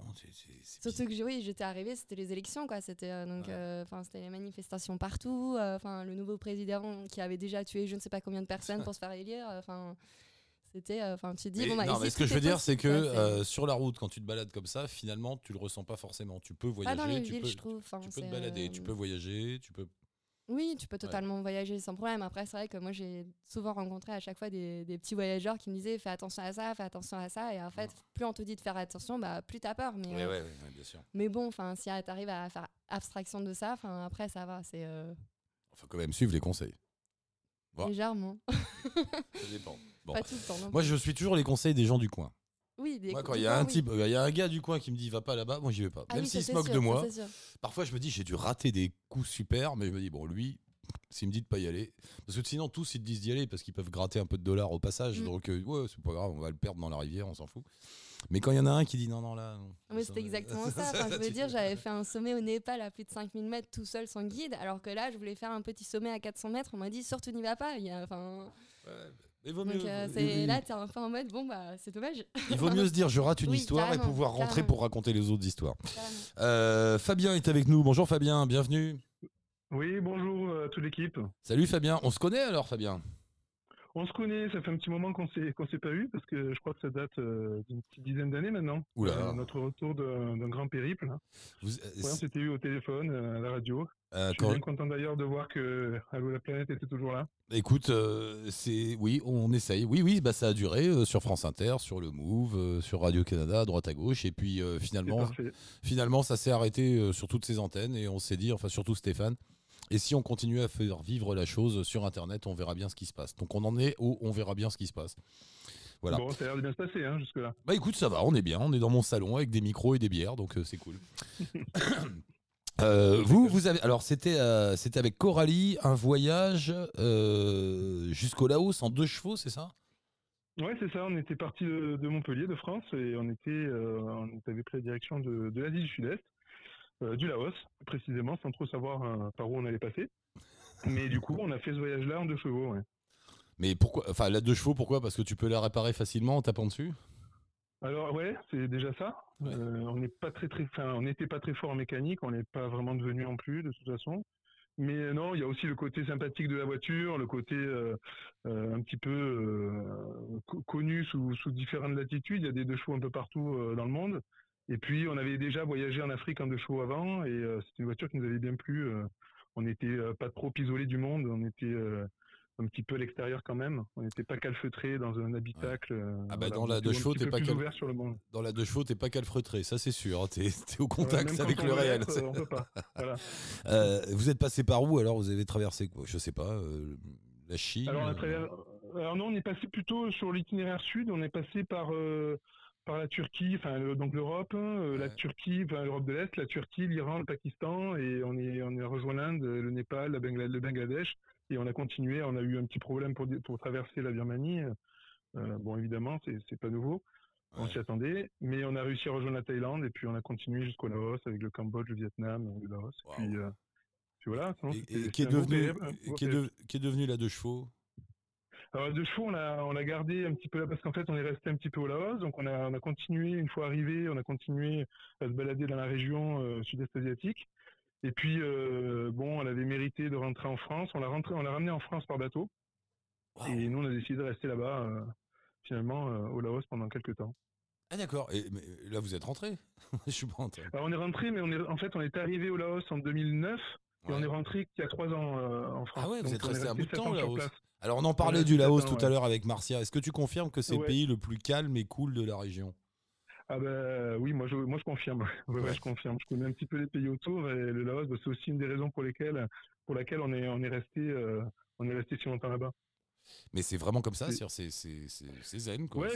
Surtout que oui, j'étais arrivée, c'était les élections, quoi. C'était euh, donc, euh, enfin, c'était les manifestations partout. Euh, le nouveau président qui avait déjà tué je ne sais pas combien de personnes pour se faire élire. Enfin, c'était, enfin, tu dis bon, bah, non, mais ce que je veux dire, c'est que sur la route, quand tu te balades comme ça, finalement, tu le ressens pas forcément. Tu peux voyager, dans les tu villes, peux, je trouve. Tu peux te balader, tu peux voyager, tu peux oui, tu peux totalement voyager sans problème. Après, c'est vrai que moi, j'ai souvent rencontré à chaque fois des, petits voyageurs qui me disaient fais attention à ça, fais attention à ça. Et en fait, plus on te dit de faire attention, bah, plus tu as peur. Mais, euh, bien sûr. mais bon, si tu arrives à faire abstraction de ça, après, ça va. C'est. Euh... faut quand même suivre les conseils. Légèrement. ça dépend. Pas tout le temps. Moi, je suis toujours les conseils des gens du coin. Oui, moi, quand il y a un type, il y a un gars du coin qui me dit va pas là-bas, moi j'y vais pas. Ah Même s'il se moque de moi. Parfois je me dis j'ai dû rater des coups super, mais je me dis bon lui, s'il me dit de pas y aller, parce que sinon tous ils te disent d'y aller parce qu'ils peuvent gratter un peu de dollars au passage, mm. donc euh, ouais c'est pas grave, on va le perdre dans la rivière, on s'en fout. Mais quand il y en a un qui dit non non là. Non. c'était exactement ça. je veux dire, j'avais fait un sommet au Népal à plus de 5000 mètres tout seul sans guide, alors que là je voulais faire un petit sommet à 400 mètres, on m'a dit surtout n'y va pas. Il y a, enfin. Il vaut mieux, euh, c'est, là, tu es un peu en mode, bon, bah, c'est dommage. Il vaut mieux se dire, je rate une histoire et pouvoir rentrer pour raconter les autres histoires. Euh, Fabien est avec nous. Bonjour Fabien, bienvenue. Oui, bonjour à toute l'équipe. Salut Fabien. On se connaît alors, Fabien? On se connaît, ça fait un petit moment qu'on s'est qu'on s'est pas eu parce que je crois que ça date euh, d'une petite dizaine d'années maintenant. Oula. notre retour d'un grand périple. Vous, on s'était eu au téléphone, à la radio. Euh, je suis bien content d'ailleurs de voir que Allo la planète était toujours là. Écoute, euh, c'est oui, on essaye. Oui, oui, bah ça a duré euh, sur France Inter, sur le Move, sur Radio Canada, à droite à gauche, et puis finalement, finalement, ça s'est arrêté sur toutes ces antennes et on s'est dit, enfin surtout Stéphane. Et si on continue à faire vivre la chose sur Internet, on verra bien ce qui se passe. Donc on en est où on verra bien ce qui se passe. Voilà. Bon, ça a l'air de bien se passer hein, jusque-là. Bah écoute, ça va, on est bien. On est dans mon salon avec des micros et des bières, donc c'est cool. Euh, vous, vous avez. Alors, c'était euh, c'était avec Coralie, un voyage euh, jusqu'au Laos en deux chevaux, c'est ça? Ouais, c'est ça. On était parti de, Montpellier, de France, et on était, on avait pris la direction de, l'Asie du Sud-Est, du Laos, précisément, sans trop savoir par où on allait passer. Mais du coup, on a fait ce voyage-là en deux chevaux. Ouais. Mais pourquoi Enfin, la deux chevaux, pourquoi? Parce que tu peux la réparer facilement en tapant dessus? Alors ouais, c'est déjà ça. Euh, on n'est pas très très, on n'était pas très fort en mécanique, on n'est pas vraiment devenu non plus de toute façon. Mais non, il y a aussi le côté sympathique de la voiture, le côté euh, euh, un petit peu connu sous, sous, différentes latitudes. Il y a des deux chevaux un peu partout dans le monde. Et puis on avait déjà voyagé en Afrique en deux chevaux avant, et c'est une voiture qui nous avait bien plu. on n'était pas trop isolé du monde, on était un petit peu à l'extérieur quand même. On n'était pas calfeutré dans un habitacle. Euh, ah bah dans la deux chevaux, t'es pas cal... sur le monde. Dans la deux chevaux, t'es pas calfeutré, ça c'est sûr. Hein. T'es es au contact avec le réel. on peut pas. Voilà. euh, vous êtes passé par où alors Vous avez traversé quoi? Je sais pas. Euh, la Chine. Alors, on alors, non, on est passé plutôt sur l'itinéraire sud. On est passé par par la Turquie, enfin donc l'Europe, hein, la Turquie, enfin l'Europe de l'Est, la Turquie, l'Iran, le Pakistan, et on est on est rejoint l'Inde, le Népal, le Bangladesh, et on a continué. On a eu un petit problème pour pour traverser la Birmanie. bon, évidemment, c'est c'est pas nouveau. On s'y attendait, mais on a réussi à rejoindre la Thaïlande et puis on a continué jusqu'au Laos avec le Cambodge, le Vietnam, le Laos. Puis, puis, voilà. Et, qui, est devenu, qui, est qui est devenu la deux chevaux? Alors, de chevaux, on a, on a gardé un petit peu là parce qu'en fait, on est resté un petit peu au Laos. Donc, on a, on a continué, une fois arrivé, on a continué à se balader dans la région euh, sud-est asiatique. Et puis, euh, bon, elle avait mérité de rentrer en France. On l'a rentré, on l'a ramené en France par bateau. Et nous, on a décidé de rester là-bas, euh, finalement, au Laos pendant quelques temps. Ah d'accord. Et mais là, vous êtes rentré? Je suis pas rentré. Alors, on est rentré, mais on est, en fait, on est arrivé au Laos en 2009 et on est rentré il y a trois ans en France. Ah ouais, vous êtes resté un bout de temps au Laos. Alors on en parlait du Laos tout à l'heure avec Marcia. Est-ce que tu confirmes que c'est le pays le plus calme et cool de la région? Ah ben oui, moi je, moi je confirme. je confirme. Je connais un petit peu les pays autour et le Laos, bah, c'est aussi une des raisons pour lesquelles, pour laquelle on est, on est resté, euh, on est resté si longtemps là-bas. Mais c'est vraiment comme ça, c'est c'est zen quoi. Ouais,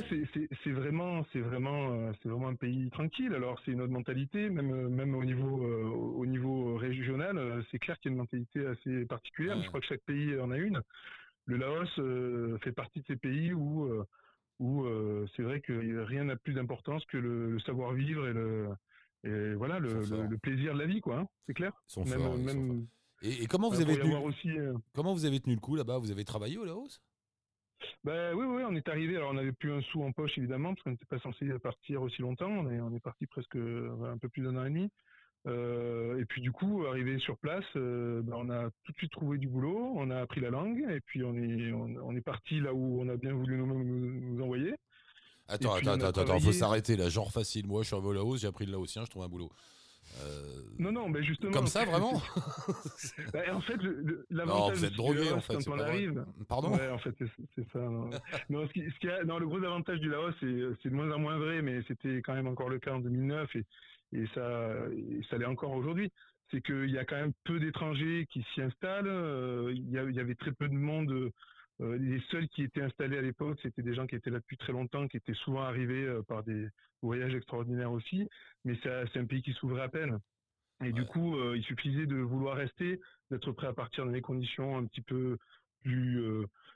c'est vraiment, c'est vraiment, euh, c'est vraiment un pays tranquille. Alors c'est une autre mentalité, même même au niveau euh, au niveau régional, c'est clair qu'il y a une mentalité assez particulière. Je crois que chaque pays en a une le Laos euh, fait partie de ces pays où, euh, où euh, c'est vrai que rien n'a plus d'importance que le, savoir-vivre et le, et voilà le, plaisir de la vie, quoi. Hein, c'est clair. et, comment vous avez tenu, aussi, comment vous avez tenu le coup là-bas? Vous avez travaillé au Laos? Ben oui, oui, on est arrivé. Alors on n'avait plus un sou en poche évidemment parce qu'on n'était pas censé partir aussi longtemps. On est, on est parti presque un peu plus d'un an et demi. Euh, et puis du coup, arrivé sur place, euh, ben, on a tout de suite trouvé du boulot, on a appris la langue, et puis on est, on, est parti là où on a bien voulu nous, nous, envoyer. Attends, attends, attends, attends, faut s'arrêter là. Genre facile, moi je suis arrivé au Laos, j'ai appris le laotien, je trouve un boulot. Euh... Non, non, mais justement. Comme ça, vraiment? Ben, En fait, l'avantage. Non, vous êtes drogué, en fait. Quand on arrive. Pardon? Ouais, en fait, c'est ça. Non. non, ce qui, ce qui a, non, le gros avantage du Laos, c'est de moins en moins vrai, mais c'était quand même encore le cas en 2009. Et et ça, ça l'est encore aujourd'hui. C'est qu'il y a quand même peu d'étrangers qui s'y installent. Euh, il, y avait très peu de monde. Euh, les seuls qui étaient installés à l'époque, c'était des gens qui étaient là depuis très longtemps, qui étaient souvent arrivés euh, par des voyages extraordinaires aussi. Mais c'est un pays qui s'ouvrait à peine. Et du coup, il suffisait de vouloir rester, d'être prêt à partir dans des conditions un petit peu plus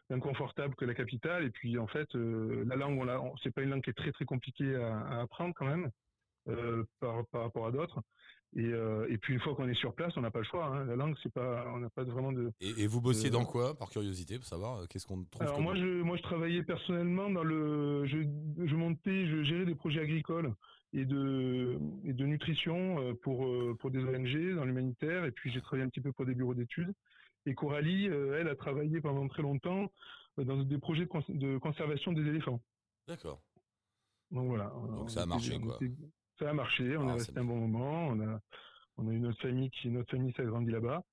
inconfortables que la capitale. Et puis, en fait, la langue, c'est pas une langue qui est très très compliquée à apprendre quand même. Euh, par, par, rapport à d'autres. Et, euh, et, puis une fois qu'on est sur place, on n'a pas le choix. Hein. La langue, c'est pas, on n'a pas vraiment de. Et, vous bossiez dans quoi, par curiosité, pour savoir euh, qu'est-ce qu'on trouve Alors moi, je, moi, je travaillais personnellement dans le, je, je, montais, je gérais des projets agricoles et de, et de nutrition pour pour des ONG dans l'humanitaire. Et puis j'ai travaillé un petit peu pour des bureaux d'études. Et Coralie, elle a travaillé pendant très longtemps dans des projets de, conservation des éléphants. D'accord. Donc voilà. Donc ça a marché, quoi. Ça a marché, on est ah, resté un bon moment, on a, on a eu notre famille qui, notre famille s'est grandi là-bas.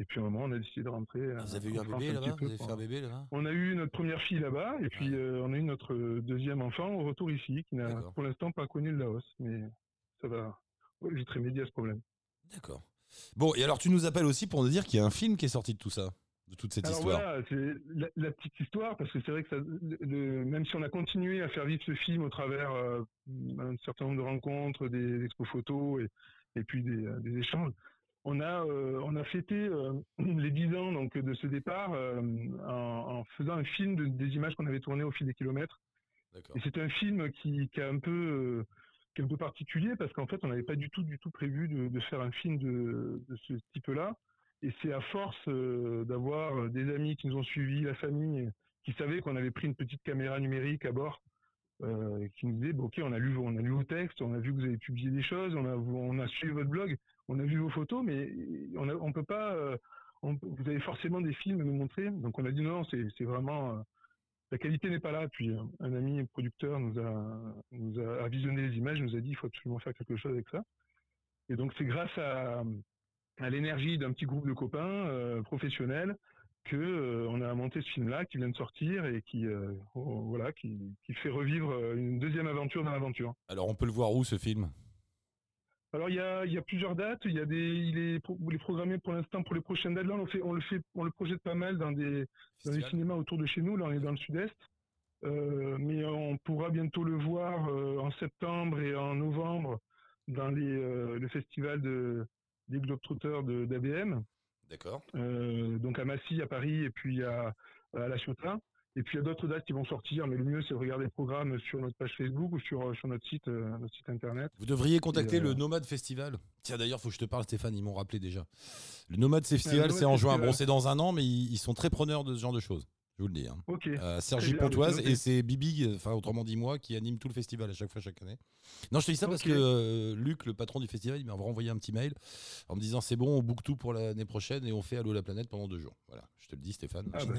Et puis à un moment, on a décidé de rentrer. Ah, vous avez eu un bébé là-bas? Vous avez fait un bébé là-bas? On a eu notre première fille là-bas, et puis euh, on a eu notre deuxième enfant au retour ici, qui n'a pour l'instant pas connu le Laos, mais ça va vite remédier à ce problème. D'accord. Bon, et alors tu nous appelles aussi pour nous dire qu'il y a un film qui est sorti de tout ça de toute cette histoire voilà, c'est la, petite histoire, parce que c'est vrai que ça, même si on a continué à faire vivre ce film au travers euh, un certain nombre de rencontres, des expos photos et, et puis des, euh, des, échanges, on a, euh, on a fêté les dix ans donc, de ce départ en, en, faisant un film de, des images qu'on avait tournées au fil des kilomètres. Et c'est un film qui, qui, est un peu, qui est un peu particulier parce qu'en fait, on n'avait pas du tout, du tout prévu de, de faire un film de, de ce type-là. Et c'est à force euh, d'avoir euh, des amis qui nous ont suivis, la famille, qui savaient qu'on avait pris une petite caméra numérique à bord, euh, qui nous disaient, bon, ok, on a lu, on a lu vos textes, on a vu que vous avez publié des choses, on a, suivi votre blog, on a vu vos photos, mais on, a, peut pas, vous avez forcément des films à nous montrer. Donc on a dit non, c'est vraiment, la qualité n'est pas là. Puis un ami producteur nous a, nous a visionné les images, nous a dit, il faut absolument faire quelque chose avec ça. Et donc c'est grâce à, à l'énergie d'un petit groupe de copains euh, professionnels que euh, on a monté ce film-là qui vient de sortir et qui euh, voilà qui, qui, fait revivre une deuxième aventure dans l'aventure. Alors on peut le voir où ce film? Alors il y a, il y a plusieurs dates, il y a des il est, il est programmé pour l'instant pour les prochaines dates. Là on le fait on le fait on le projette pas mal dans des dans des cinémas autour de chez nous. Là on est dans le sud-est. Euh, mais on pourra bientôt le voir en septembre et en novembre dans les, le festival de, des Globetrotters de- d'ABM. D'accord. Euh, donc à Massy, à Paris, et puis à, à La Ciotat. Et puis il y a d'autres dates qui vont sortir, mais le mieux c'est de regarder le programme sur notre page Facebook ou sur, sur notre site, euh, notre site internet. Vous devriez contacter euh, le Nomade Festival. Tiens, d'ailleurs, faut que je te parle, Stéphane, ils m'ont rappelé déjà. Le Nomade Festival, c'est en juin. Bon, c'est dans un an, mais ils, ils sont très preneurs de ce genre de choses. Je vous le dis. hein. Ok. Euh, Sergi Pontoise et c'est Bibi, euh, enfin autrement dit moi, qui anime tout le festival à chaque fois chaque année. Non, je te dis ça parce que euh, Luc, le patron du festival, il m'a renvoyé un petit mail en me disant c'est bon, on book tout pour l'année prochaine et on fait Allo la planète pendant deux jours. Voilà, je te le dis Stéphane. Ah, bah,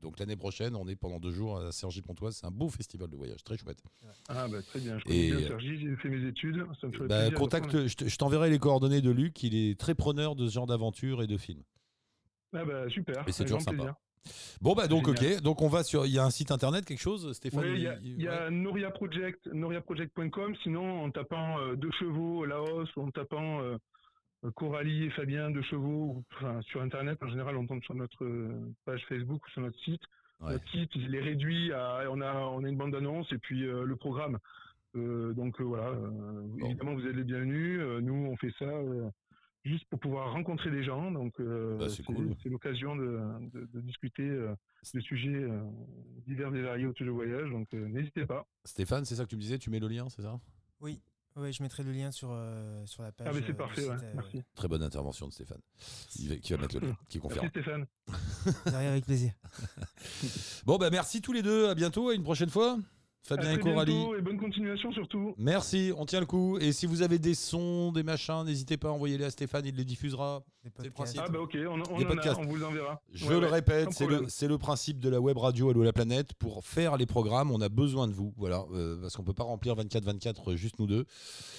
Donc l'année prochaine, on est pendant deux jours à Sergi Pontoise. C'est un beau festival de voyage, très chouette. ah, bah, très bien. Je Et- bien Sergi, j'ai fait mes études. Ça me ferait Bah, plaisir je te- je t'enverrai les coordonnées de Luc. Il est très preneur de ce genre d'aventure et de films. Ah, bah, super. Et c'est toujours sympa. plaisir. Bon bah donc Génial. ok, donc on va sur, il y a un site internet quelque chose, Stéphane? Il y a, il- il y a ouais. Noria Project, noriaproject.com. Sinon, en tapant euh, deux chevaux Laos ou en tapant euh, Coralie et Fabien deux chevaux, enfin, sur Internet, en général, on tombe sur notre euh, page Facebook ou sur notre site. Ouais. Notre site, il est réduit à, on a, on a une bande d'annonces et puis euh, le programme. Donc voilà, Bon. évidemment, vous êtes les bienvenus. Nous, on fait ça juste pour pouvoir rencontrer des gens. Donc, euh, Bah, c'est cool. c'est l'occasion de, de- de discuter euh, de sujets euh, divers et variés autour du voyage. Donc, euh, n'hésitez pas. Stéphane, c'est ça que tu me disais, tu mets le lien, c'est ça? Oui, ouais, je mettrai le lien sur, euh, sur la page. Ah, mais c'est parfait, site, ouais, euh, merci. Très bonne intervention de Stéphane. Il va- qui va mettre le lien, qui confirme. Merci Stéphane. avec plaisir. Bon bah merci tous les deux, à bientôt, à une prochaine fois. Fabien et Coralie. et bonne continuation surtout. Merci, on tient le coup. Et si vous avez des sons, des machins, n'hésitez pas à envoyer-les à Stéphane, il les diffusera. Les C'est le podcasts. principe. Ah bah ok, on, on en podcasts. a, on vous enverra. Je Ouais, le ouais, répète, c'est le, principe de la web radio Allo la planète. Pour faire les programmes, on a besoin de vous, voilà, euh, parce qu'on peut pas remplir 24-24 juste nous deux.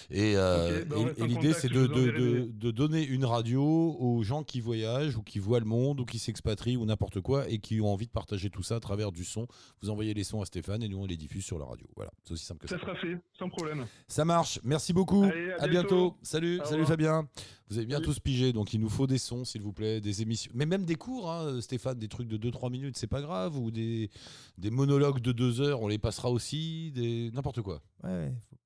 Et, euh, bah, et- et l'idée, c'est de donner une radio aux gens qui voyagent ou qui voient le monde ou qui s'expatrient ou n'importe quoi et qui ont envie de partager tout ça à travers du son. Vous envoyez les sons à Stéphane et nous on les diffuse sur la radio. Voilà, c'est aussi simple que ça. Ça sera fait, sans problème. Ça marche. Merci beaucoup. Allez, à à bientôt. bientôt. Salut, Au salut revoir. Fabien. Vous avez bien tous pigé, donc il nous faut des sons, s'il vous plaît, des émissions, mais même des cours, hein, Stéphane, des trucs de 2-3 minutes, c'est pas grave, ou des, des monologues de 2 heures, on les passera aussi, des n'importe quoi. Ouais, ouais, faut-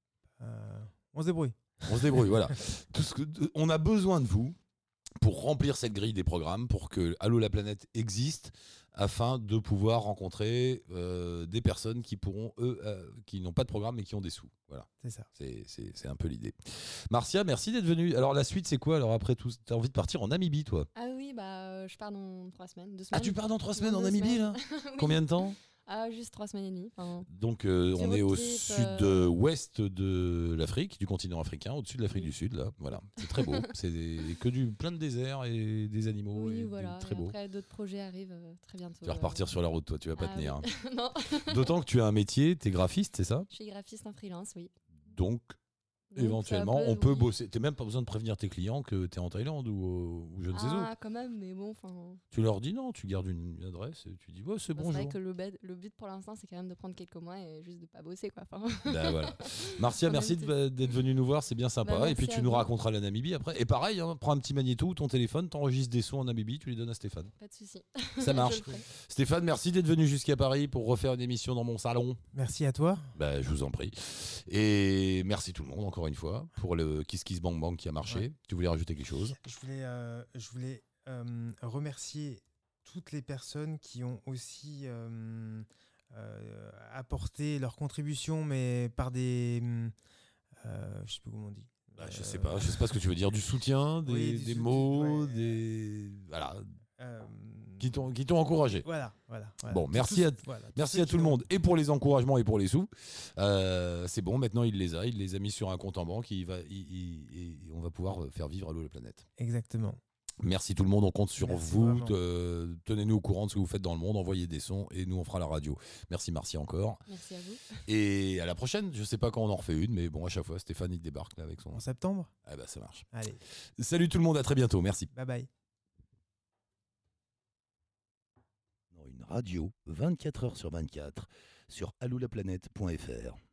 euh, on se débrouille. On se débrouille, voilà. Tout ce que, on a besoin de vous pour remplir cette grille des programmes, pour que Allo la planète existe, afin de pouvoir rencontrer euh, des personnes qui pourront, eux, euh, qui n'ont pas de programme mais qui ont des sous. Voilà. C'est ça. C'est- C'est c'est un peu l'idée. Marcia, merci d'être venue. Alors la suite, c'est quoi? Alors après tout, t'as envie de partir en Namibie, toi? Ah oui, bah, euh, je pars dans trois semaines. Deux semaines. Ah, tu pars dans trois Dans semaines en Namibie, là? Oui. Combien de temps? Ah, juste trois semaines et demie. Donc euh, on est au euh, sud-ouest de l'Afrique, du continent africain, au-dessus de l'Afrique Oui. du Sud, là. Voilà, c'est très beau. c'est que du plein de déserts et des animaux. oui, voilà. très et beau. après, d'autres projets arrivent euh, très bientôt. Tu vas repartir sur la route, toi. Tu vas pas Ah tenir. oui. non, hein. D'autant que tu as un métier, tu es graphiste, c'est ça? Je suis graphiste en freelance, oui. Donc Donc, éventuellement, on peut oui. bosser. Tu même pas besoin de prévenir tes clients que tu es en Thaïlande ou, euh, ou je ne sais où. Ah, quand même, mais bon, enfin. Tu leur dis non, tu gardes une adresse et tu dis ouais, c'est bah, bonjour. C'est vrai que le, bed- le but pour l'instant, c'est quand même de prendre quelques mois et juste de pas bosser, quoi. Enfin, Bah, voilà. Marcia, merci d'être venu nous voir, c'est bien sympa. Bah, et puis tu nous raconteras la Namibie après. Et pareil, hein, prends un petit magnéto ou ton téléphone, t'enregistres des sons en Namibie, tu les donnes à Stéphane. pas de souci. Ça marche. Stéphane, merci d'être venu jusqu'à Paris pour refaire une émission dans mon salon. Merci à toi. Bah, je vous en prie. Et merci tout le monde encore une fois pour le Kiss Kiss Bang Bang qui a marché. Ouais. Tu voulais rajouter quelque chose? Je voulais, euh, je voulais euh, remercier toutes les personnes qui ont aussi euh, apporté leur contribution, mais par des. je sais plus comment on dit. Bah, Je sais pas, je sais pas ce que tu veux dire. Du soutien, des, Oui, mots, ouais. des voilà, qui t'ont qui t'ont encouragé. Voilà, voilà. voilà. Bon, merci à- voilà, Merci à tout le monde et pour les encouragements et pour les sous. Euh, c'est bon, maintenant il les a, il les a mis sur un compte en banque et, il va, il- il- et on va pouvoir faire vivre à l'eau la planète. Exactement. Merci tout le monde, on compte sur Merci vous. euh, Tenez-nous au courant de ce que vous faites dans le monde, envoyez des sons et nous on fera la radio. Merci Marcia encore. Merci à vous. Et à la prochaine, je sais pas quand on en refait une, mais bon, à chaque fois, Stéphane il débarque là avec son. En septembre Ah bah ça marche. Allez, Salut tout le monde, à très bientôt, merci. bye bye. Une radio 24 heures sur 24 sur alloulaplanète.fr.